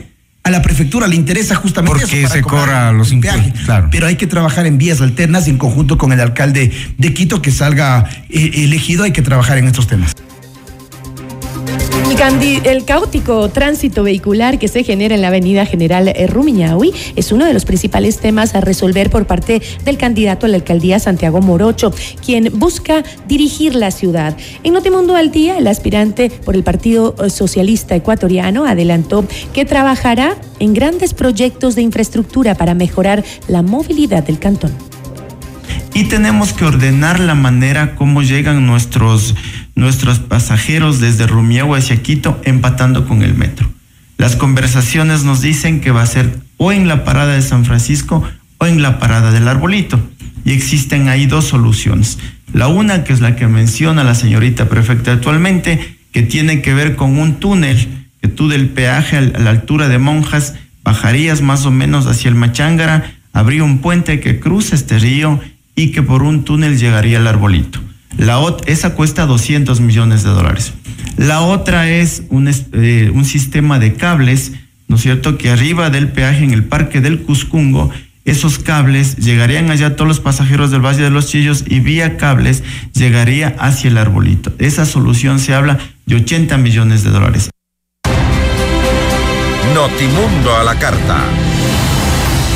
a la prefectura le interesa justamente Porque eso. Se cobra los impuestos. Claro. Pero hay que trabajar en vías alternas en conjunto con el alcalde de Quito que salga eh, elegido. Hay que trabajar en estos temas. El, caótico tránsito vehicular que se genera en la avenida General eh, Rumiñahui es uno de los principales temas a resolver por parte del candidato a la alcaldía Santiago Morocho, quien busca dirigir la ciudad. En Notimundo al Día, el aspirante por el Partido Socialista Ecuatoriano adelantó que trabajará en grandes proyectos de infraestructura para mejorar la movilidad del cantón. Y tenemos que ordenar la manera como llegan nuestros nuestros pasajeros desde Rumiagua hacia Quito empatando con el metro. Las conversaciones nos dicen que va a ser o en la parada de San Francisco o en la parada del Arbolito. Y existen ahí dos soluciones. La una, que es la que menciona la señorita prefecta actualmente, que tiene que ver con un túnel, que tú del peaje a la altura de Monjas bajarías más o menos hacia el Machángara, habría un puente que cruza este río y que por un túnel llegaría al arbolito. La esa cuesta 200 millones de dólares. La otra es un, eh, un sistema de cables, ¿no es cierto?, que arriba del peaje en el Parque del Cuscungo esos cables llegarían allá todos los pasajeros del Valle de los Chillos y vía cables llegaría hacia el arbolito. Esa solución se habla de 80 millones de dólares. Notimundo a la carta.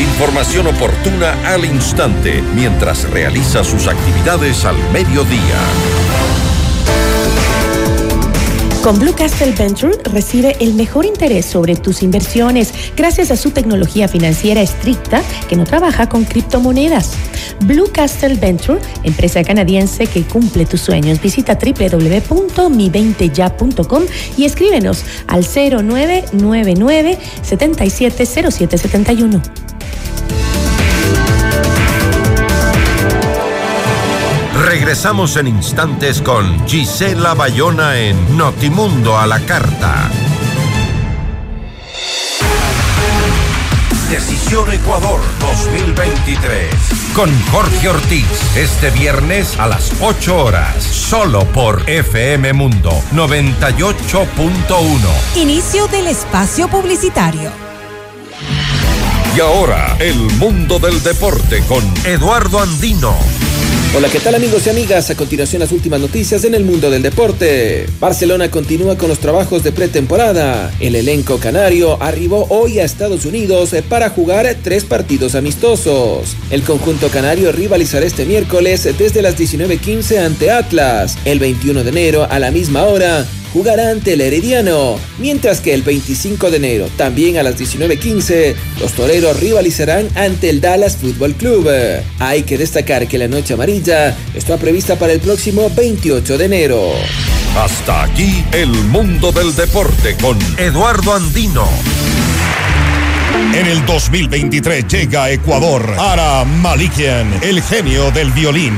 Información oportuna al instante mientras realiza sus actividades al mediodía. Con Blue Castle Venture recibe el mejor interés sobre tus inversiones gracias a su tecnología financiera estricta que no trabaja con criptomonedas. Blue Castle Venture, empresa canadiense que cumple tus sueños. Visita www.mi20ya.com y escríbenos al 0999 770771. Regresamos en instantes con Gisela Bayona en Notimundo a la Carta. Decisión Ecuador 2023. Con Jorge Ortiz. Este viernes a las 8 horas. Solo por FM Mundo 98.1. Inicio del espacio publicitario. Y ahora, el mundo del deporte con Eduardo Andino. Hola, ¿qué tal amigos y amigas? A continuación las últimas noticias en el mundo del deporte. Barcelona continúa con los trabajos de pretemporada. El elenco canario arribó hoy a Estados Unidos para jugar tres partidos amistosos. El conjunto canario rivalizará este miércoles desde las 19.15 ante Atlas. El 21 de enero a la misma hora jugará ante el Herediano, mientras que el 25 de enero, también a las 19.15, los toreros rivalizarán ante el Dallas Football Club. Hay que destacar que la noche amarilla está prevista para el próximo 28 de enero. Hasta aquí el mundo del deporte con Eduardo Andino. En el 2023 llega a Ecuador Ara Malikian, el genio del violín.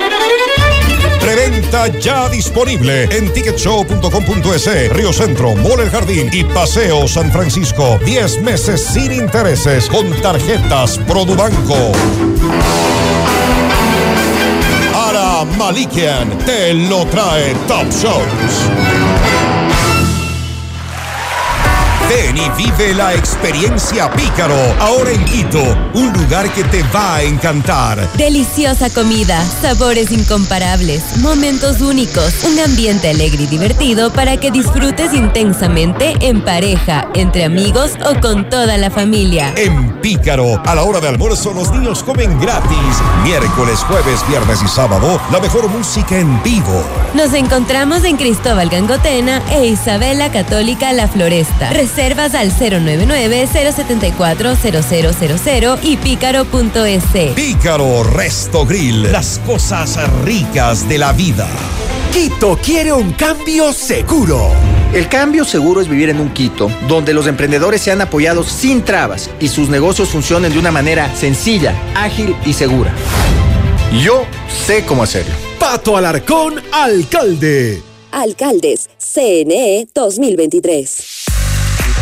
Preventa ya disponible en ticketshow.com.es, Río Centro, Mole El Jardín y Paseo San Francisco. 10 meses sin intereses con tarjetas Produbanco. Ara Malikian te lo trae Top Shows. Ven y vive la experiencia Pícaro, ahora en Quito, un lugar que te va a encantar. Deliciosa comida, sabores incomparables, momentos únicos, un ambiente alegre y divertido para que disfrutes intensamente en pareja, entre amigos o con toda la familia. En Pícaro, a la hora de almuerzo los niños comen gratis. Miércoles, jueves, viernes y sábado, la mejor música en vivo. Nos encontramos en Cristóbal Gangotena e Isabela Católica La Floresta. Reservas al 099-074-0000 y pícaro.es. Pícaro Resto Grill, las cosas ricas de la vida. Quito quiere un cambio seguro. El cambio seguro es vivir en un Quito, donde los emprendedores sean apoyados sin trabas y sus negocios funcionen de una manera sencilla, ágil y segura. Yo sé cómo hacerlo. Pato Alarcón, alcalde. Alcaldes, CNE 2023.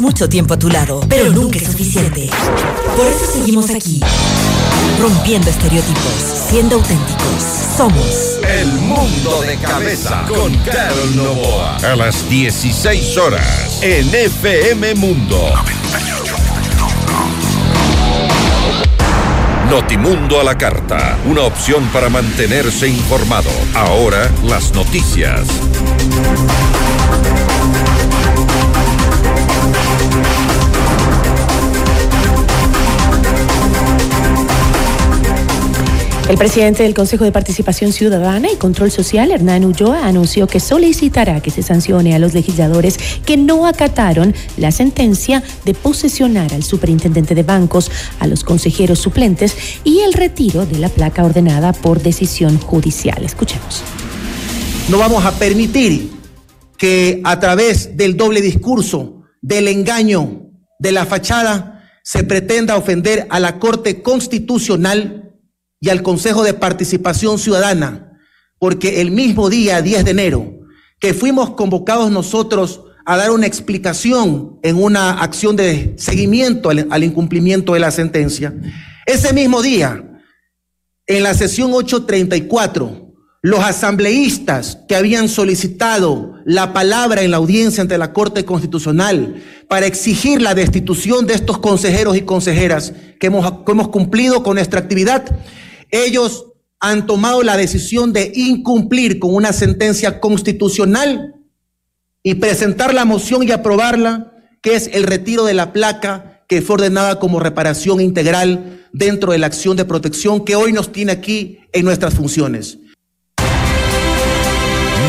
mucho tiempo a tu lado, pero nunca es suficiente. Por eso seguimos aquí, rompiendo estereotipos, siendo auténticos. Somos El Mundo de Cabeza con Carol Novoa. A las 16 horas en FM Mundo. Notimundo a la carta, una opción para mantenerse informado. Ahora las noticias. El presidente del Consejo de Participación Ciudadana y Control Social, Hernán Ulloa, anunció que solicitará que se sancione a los legisladores que no acataron la sentencia de posesionar al superintendente de bancos, a los consejeros suplentes y el retiro de la placa ordenada por decisión judicial. Escuchemos. No vamos a permitir que a través del doble discurso, del engaño, de la fachada, se pretenda ofender a la Corte Constitucional y al Consejo de Participación Ciudadana, porque el mismo día, 10 de enero, que fuimos convocados nosotros a dar una explicación en una acción de seguimiento al, incumplimiento de la sentencia, ese mismo día, en la sesión 834, los asambleístas que habían solicitado la palabra en la audiencia ante la Corte Constitucional para exigir la destitución de estos consejeros y consejeras que hemos, cumplido con nuestra actividad, ellos han tomado la decisión de incumplir con una sentencia constitucional y presentar la moción y aprobarla, que es el retiro de la placa que fue ordenada como reparación integral dentro de la acción de protección que hoy nos tiene aquí en nuestras funciones.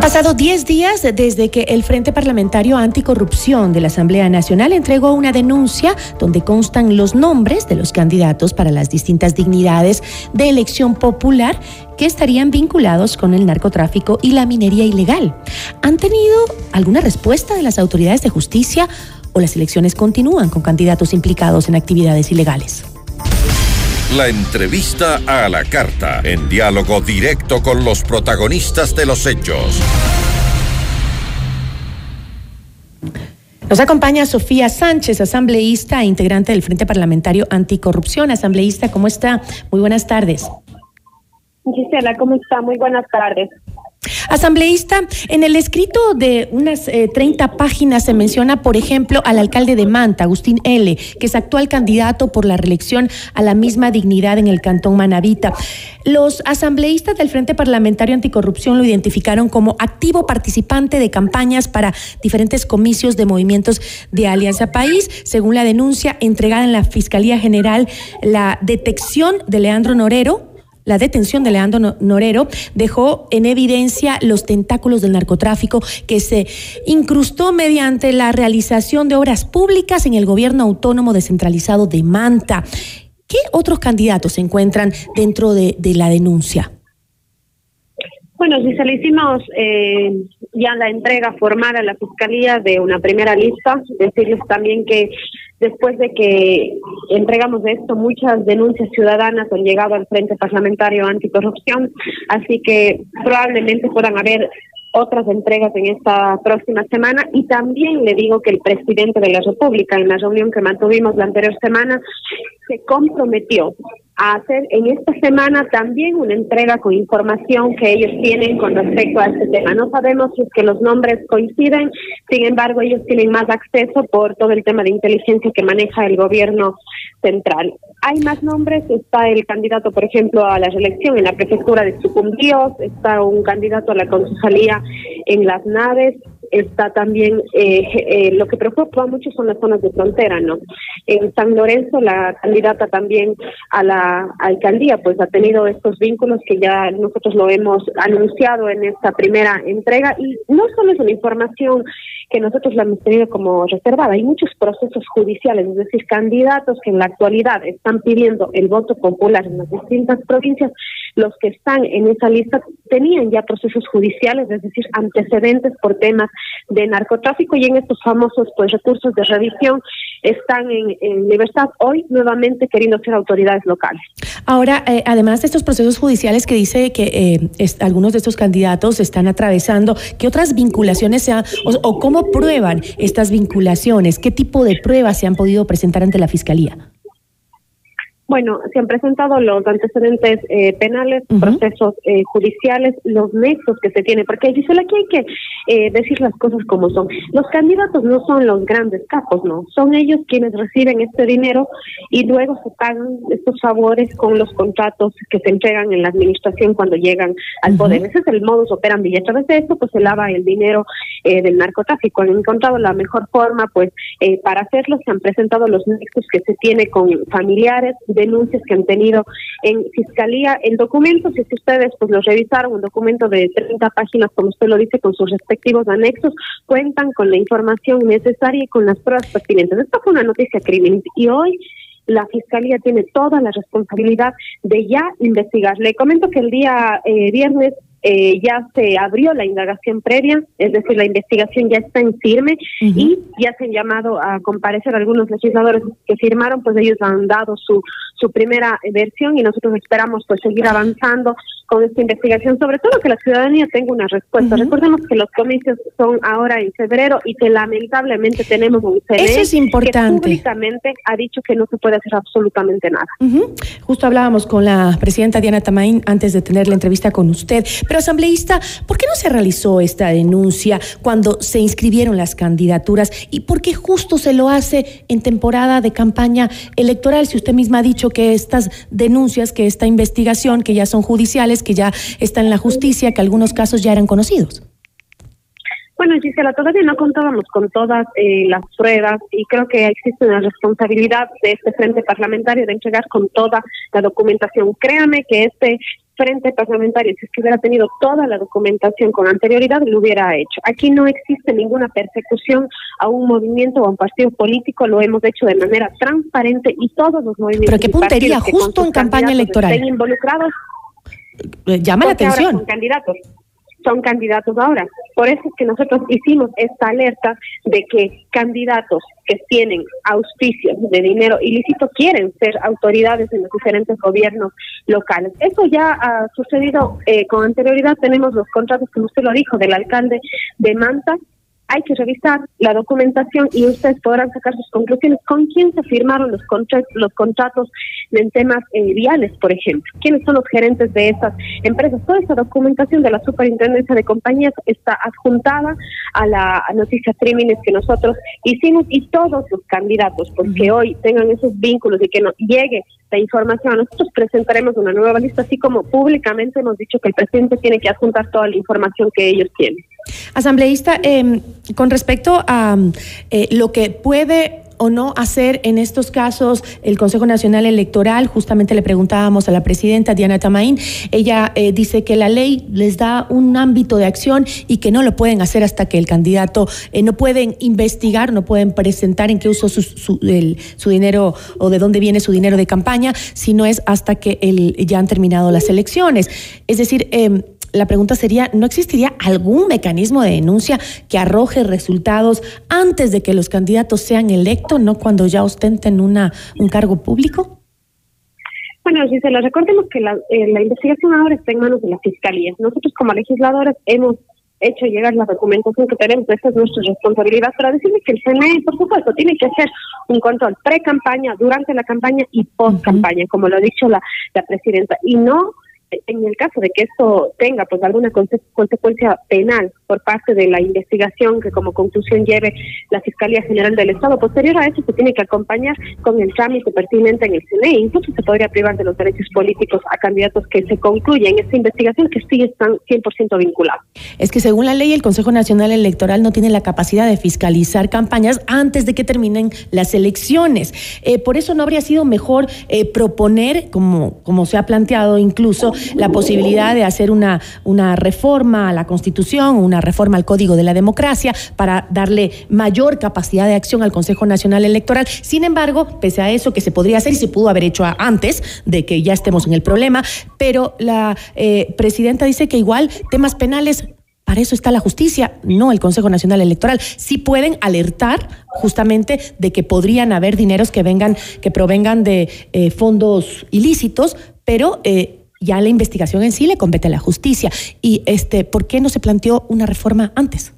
Pasado 10 días desde que el Frente Parlamentario Anticorrupción de la Asamblea Nacional entregó una denuncia donde constan los nombres de los candidatos para las distintas dignidades de elección popular que estarían vinculados con el narcotráfico y la minería ilegal. ¿Han tenido alguna respuesta de las autoridades de justicia o las elecciones continúan con candidatos implicados en actividades ilegales? La entrevista a la carta, en diálogo directo con los protagonistas de los hechos. Nos acompaña Sofía Sánchez, asambleísta e integrante del Frente Parlamentario Anticorrupción. Asambleísta, ¿cómo está? Muy buenas tardes. Gisela, ¿cómo está? Muy buenas tardes. Asambleísta, en el escrito de unas 30 eh, páginas se menciona, por ejemplo, al alcalde de Manta, Agustín L., que es actual candidato por la reelección a la misma dignidad en el cantón Manavita. Los asambleístas del Frente Parlamentario Anticorrupción lo identificaron como activo participante de campañas para diferentes comicios de movimientos de Alianza País. Según la denuncia entregada en la Fiscalía General, la detección de Leandro Norero, la detención de Leandro Norero dejó en evidencia los tentáculos del narcotráfico que se incrustó mediante la realización de obras públicas en el gobierno autónomo descentralizado de Manta. ¿Qué otros candidatos se encuentran dentro de, la denuncia? Bueno, si se le hicimos eh, ya la entrega formal a la Fiscalía de una primera lista, decirles también que Después de que entregamos esto, muchas denuncias ciudadanas han llegado al Frente Parlamentario Anticorrupción, así que probablemente puedan haber otras entregas en esta próxima semana. Y también le digo que el presidente de la República en la reunión que mantuvimos la anterior semana se comprometió a hacer en esta semana también una entrega con información que ellos tienen con respecto a este tema. No sabemos si es que los nombres coinciden, sin embargo ellos tienen más acceso por todo el tema de inteligencia que maneja el gobierno central. Hay más nombres, está el candidato, por ejemplo, a la reelección en la prefectura de Sucumbíos, está un candidato a la concejalía en las naves, está también, eh, eh, lo que preocupa mucho son las zonas de frontera, ¿no? En San Lorenzo, la candidata también a la alcaldía, pues ha tenido estos vínculos que ya nosotros lo hemos anunciado en esta primera entrega y no solo es una información que nosotros la hemos tenido como reservada, hay muchos procesos judiciales, es decir, candidatos que en la actualidad están pidiendo el voto popular en las distintas provincias, los que están en esa lista tenían ya procesos judiciales, es decir, antecedentes por temas de narcotráfico y en estos famosos pues recursos de revisión están en, libertad hoy nuevamente queriendo ser autoridades locales. Ahora, eh, además de estos procesos judiciales que dice que eh, algunos de estos candidatos están atravesando, ¿qué otras vinculaciones se o, cómo ¿Cómo prueban estas vinculaciones? ¿Qué tipo de pruebas se han podido presentar ante la Fiscalía? Bueno, se han presentado los antecedentes eh, penales, procesos eh, judiciales, los nexos que se tiene, porque Gisela, aquí hay que eh, decir las cosas como son. Los candidatos no son los grandes capos, no, son ellos quienes reciben este dinero y luego se pagan estos favores con los contratos que se entregan en la administración cuando llegan al poder. Ese es el modus operandi y a través de esto pues se lava el dinero del narcotráfico. Han encontrado la mejor forma pues para hacerlo, se han presentado los nexos que se tiene con familiares, denuncias que han tenido en fiscalía. El documento, si ustedes pues lo revisaron, un documento de 30 páginas, como usted lo dice, con sus respectivos anexos, cuentan con la información necesaria y con las pruebas pertinentes. Esta fue una noticia criminal y hoy la Fiscalía tiene toda la responsabilidad de ya investigar. Le comento que el día eh, viernes eh, ya se abrió la indagación previa, es decir, la investigación ya está en firme y ya se han llamado a comparecer algunos legisladores que firmaron, pues ellos han dado su, su primera versión y nosotros esperamos pues seguir avanzando con esta investigación, sobre todo que la ciudadanía tenga una respuesta. Recordemos que los comicios son ahora en febrero y que lamentablemente tenemos un CNE Eso es importante. que públicamente ha dicho que no se puede hacer absolutamente nada. Justo hablábamos con la presidenta Diana Tamaín antes de tener la entrevista con usted. Pero asambleísta, ¿por qué no se realizó esta denuncia cuando se inscribieron las candidaturas y por qué justo se lo hace en temporada de campaña electoral? Si usted misma ha dicho que estas denuncias, que esta investigación, que ya son judiciales, que ya están en la justicia, que algunos casos ya eran conocidos. Bueno, Gisela, todavía no contábamos con todas eh, las pruebas y creo que existe una responsabilidad de este frente parlamentario de entregar con toda la documentación. Créame que este frente parlamentario, si es que hubiera tenido toda la documentación con anterioridad, lo hubiera hecho. Aquí no existe ninguna persecución a un movimiento o a un partido político, lo hemos hecho de manera transparente y todos los movimientos. Pero qué puntería, justo en campaña electoral. Estén involucrados. Eh, llama la atención. Son candidatos son candidatos ahora. Por eso es que nosotros hicimos esta alerta de que candidatos que tienen auspicios de dinero ilícito quieren ser autoridades en los diferentes gobiernos locales. Eso ya ha sucedido eh, con anterioridad. Tenemos los contratos, como usted lo dijo, del alcalde de Manta, hay que revisar la documentación y ustedes podrán sacar sus conclusiones. Con quién se firmaron los, contratos, los contratos en temas eh, viales, por ejemplo, quiénes son los gerentes de esas empresas. Toda esa documentación de la Superintendencia de Compañías está adjuntada a la noticia crímenes que nosotros hicimos y todos los candidatos, porque hoy tengan esos vínculos y que no llegue la información. Nosotros presentaremos una nueva lista, así como públicamente hemos dicho que el presidente tiene que adjuntar toda la información que ellos tienen. Asambleísta, eh, con respecto a eh, lo que puede o no hacer en estos casos el Consejo Nacional Electoral. Justamente le preguntábamos a la presidenta Diana Tamaín. Ella eh, dice que la ley les da un ámbito de acción y que no lo pueden hacer hasta que el candidato eh, no pueden investigar, no pueden presentar en qué uso su, su, dinero o de dónde viene su dinero de campaña, sino es hasta que el, ya han terminado las elecciones. Es decir, eh, la pregunta sería, ¿no existiría algún mecanismo de denuncia que arroje resultados antes de que los candidatos sean electos, no cuando ya ostenten una, un cargo público? Bueno, si se lo recordemos que la, eh, la investigación ahora está en manos de la Fiscalía. Nosotros como legisladores hemos hecho llegar la documentación que tenemos, esa es nuestra responsabilidad, para decirle que el CNE, por supuesto, tiene que hacer un control pre-campaña, durante la campaña y post-campaña, como lo ha dicho la presidenta, y no en el caso de que esto tenga pues alguna consecuencia penal por parte de la investigación que como conclusión lleve la Fiscalía General del Estado, posterior a eso se tiene que acompañar con el trámite pertinente en el CNE. Incluso se podría privar de los derechos políticos a candidatos que se concluyen esta investigación que sí están 100% vinculados. Es que según la ley el Consejo Nacional Electoral no tiene la capacidad de fiscalizar campañas antes de que terminen las elecciones. Eh, por eso no habría sido mejor eh, proponer, como, como se ha planteado incluso, la posibilidad de hacer una, una reforma a la Constitución, una reforma al Código de la Democracia para darle mayor capacidad de acción al Consejo Nacional Electoral. Sin embargo, pese a eso que se podría hacer y se pudo haber hecho antes de que ya estemos en el problema, pero la eh, presidenta dice que igual temas penales para eso está la justicia, no el Consejo Nacional Electoral. Sí pueden alertar justamente de que podrían haber dineros que vengan, que provengan de eh, fondos ilícitos, pero eh, ya la investigación en sí le compete a la justicia. ¿Y este, por qué no se planteó una reforma antes?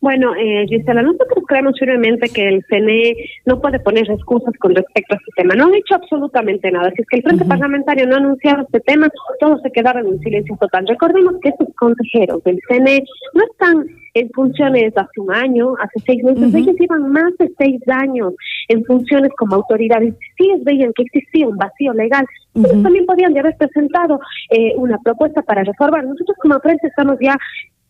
Bueno, eh, Gisela, nosotros creemos firmemente que el CNE no puede poner excusas con respecto a este tema. No han hecho absolutamente nada. Si es que el Frente Parlamentario no ha anunciado este tema, todos se quedaron en un silencio total. Recordemos que estos consejeros del CNE no están en funciones hace un año, hace seis meses. Ellos llevan más de seis años en funciones como autoridades. Si ellos veían que existía un vacío legal, ellos también podían haber presentado eh, una propuesta para reformar. Nosotros como prensa estamos ya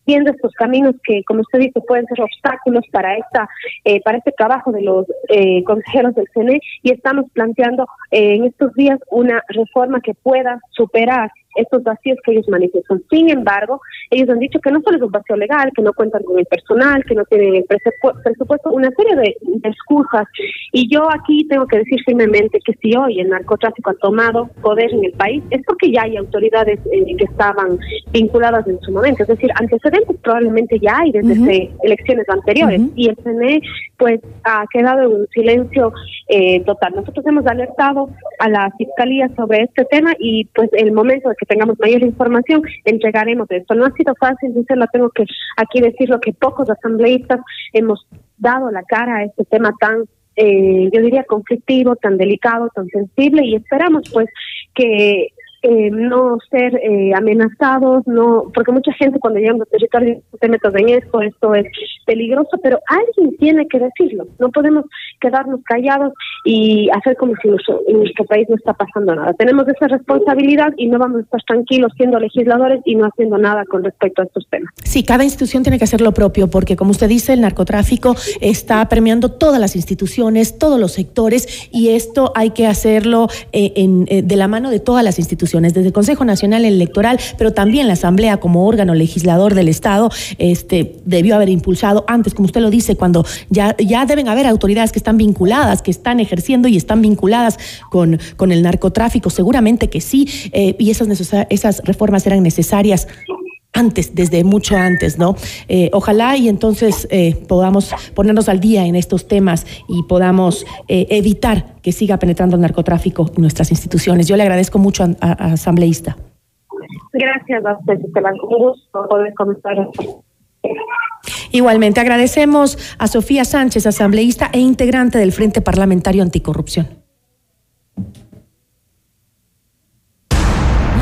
viendo estos caminos que, como usted dice, pueden ser obstáculos para esta eh, para este trabajo de los eh, consejeros del CNE y estamos planteando eh, en estos días una reforma que pueda superar estos vacíos que ellos manifiestan. Sin embargo, ellos han dicho que no solo es un vacío legal, que no cuentan con el personal, que no tienen el presupuesto, una serie de, excusas. Y yo aquí tengo que decir firmemente que si hoy el narcotráfico ha tomado poder en el país, es porque ya hay autoridades eh, que estaban vinculadas en su momento. Es decir, antecedentes probablemente ya hay desde elecciones anteriores. Y el CNE, pues, ha quedado en un silencio eh, total. Nosotros hemos alertado a la Fiscalía sobre este tema y, pues, el momento de que tengamos mayor información, entregaremos esto. No ha sido fácil, dice, lo tengo que aquí decirlo, que pocos asambleístas hemos dado la cara a este tema tan eh, yo diría conflictivo, tan delicado, tan sensible y esperamos pues que eh, no ser eh, amenazados, no, porque mucha gente cuando llega a los territorios se mete en esto, esto es peligroso, pero alguien tiene que decirlo. No podemos quedarnos callados y hacer como si en nuestro país no está pasando nada. Tenemos esa responsabilidad y no vamos a estar tranquilos siendo legisladores y no haciendo nada con respecto a estos temas. Sí, cada institución tiene que hacer lo propio, porque como usted dice, el narcotráfico está premiando todas las instituciones, todos los sectores, y esto hay que hacerlo eh, en, de la mano de todas las instituciones desde el Consejo Nacional Electoral, pero también la Asamblea como órgano legislador del Estado, este, debió haber impulsado antes, como usted lo dice, cuando ya, ya deben haber autoridades que están vinculadas, que están ejerciendo y están vinculadas con, con el narcotráfico, seguramente que sí, eh, y esas, esas reformas eran necesarias antes, desde mucho antes, ¿no? Eh, ojalá y entonces eh, podamos ponernos al día en estos temas y podamos eh, evitar que siga penetrando el narcotráfico en nuestras instituciones. Yo le agradezco mucho a, asambleísta. Gracias a usted, Esteban. Un gusto poder comenzar. Igualmente agradecemos a Sofía Sánchez, asambleísta e integrante del Frente Parlamentario Anticorrupción.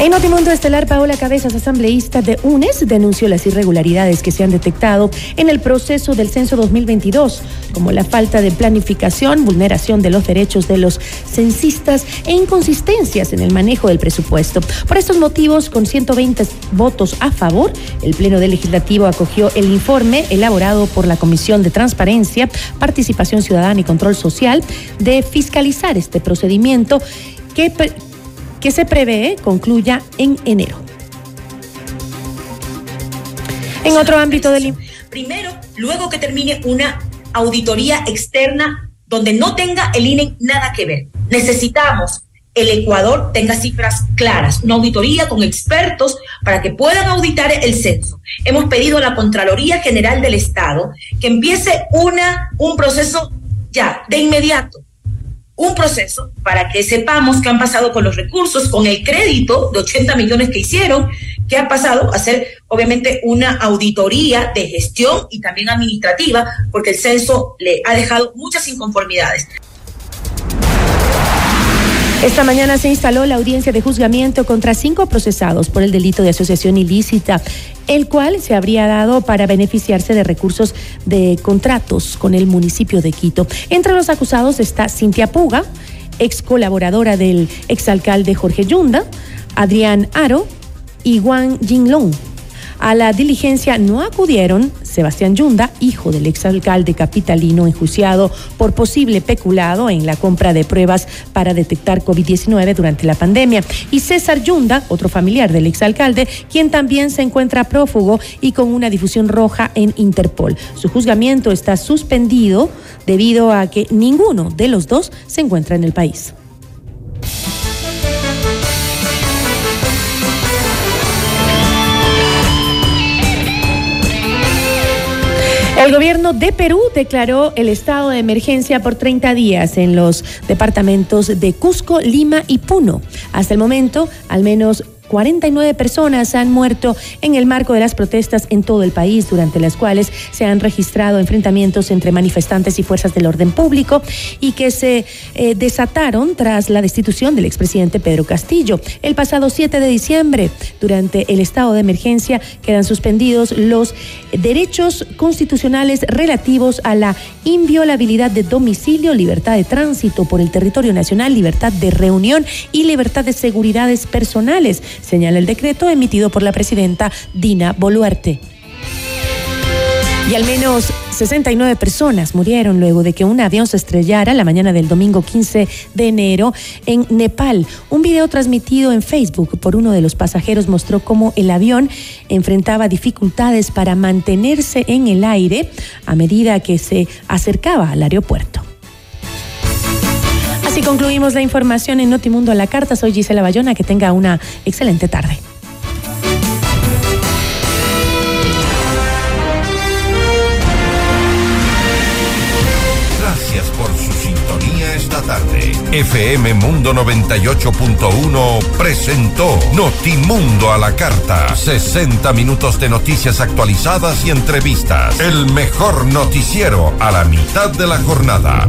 En Notimundo Estelar, Paola Cabezas, asambleísta de UNES, denunció las irregularidades que se han detectado en el proceso del censo 2022, como la falta de planificación, vulneración de los derechos de los censistas e inconsistencias en el manejo del presupuesto. Por estos motivos, con 120 votos a favor, el Pleno del Legislativo acogió el informe elaborado por la Comisión de Transparencia, Participación Ciudadana y Control Social de fiscalizar este procedimiento que que se prevé concluya en enero. En otro ámbito del... Primero, luego que termine una auditoría externa donde no tenga el INE nada que ver. Necesitamos el Ecuador tenga cifras claras, una auditoría con expertos para que puedan auditar el censo. Hemos pedido a la Contraloría General del Estado que empiece una, un proceso ya, de inmediato, un proceso para que sepamos qué han pasado con los recursos, con el crédito de 80 millones que hicieron, qué ha pasado, hacer obviamente una auditoría de gestión y también administrativa, porque el censo le ha dejado muchas inconformidades. Esta mañana se instaló la audiencia de juzgamiento contra cinco procesados por el delito de asociación ilícita, el cual se habría dado para beneficiarse de recursos de contratos con el municipio de Quito. Entre los acusados está Cintia Puga, ex colaboradora del exalcalde Jorge Yunda, Adrián Aro y Juan Jinlong. A la diligencia no acudieron Sebastián Yunda, hijo del exalcalde capitalino enjuiciado por posible peculado en la compra de pruebas para detectar COVID-19 durante la pandemia, y César Yunda, otro familiar del exalcalde, quien también se encuentra prófugo y con una difusión roja en Interpol. Su juzgamiento está suspendido debido a que ninguno de los dos se encuentra en el país. El gobierno de Perú declaró el estado de emergencia por 30 días en los departamentos de Cusco, Lima y Puno. Hasta el momento, al menos 49 personas han muerto en el marco de las protestas en todo el país, durante las cuales se han registrado enfrentamientos entre manifestantes y fuerzas del orden público y que se eh, desataron tras la destitución del expresidente Pedro Castillo. El pasado 7 de diciembre, durante el estado de emergencia, quedan suspendidos los derechos constitucionales relativos a la inviolabilidad de domicilio, libertad de tránsito por el territorio nacional, libertad de reunión y libertad de seguridades personales señala el decreto emitido por la presidenta Dina Boluarte. Y al menos 69 personas murieron luego de que un avión se estrellara la mañana del domingo 15 de enero en Nepal. Un video transmitido en Facebook por uno de los pasajeros mostró cómo el avión enfrentaba dificultades para mantenerse en el aire a medida que se acercaba al aeropuerto. Así concluimos la información en Notimundo a la Carta. Soy Gisela Bayona. Que tenga una excelente tarde. Gracias por su sintonía esta tarde. FM Mundo 98.1 presentó Notimundo a la Carta. 60 minutos de noticias actualizadas y entrevistas. El mejor noticiero a la mitad de la jornada.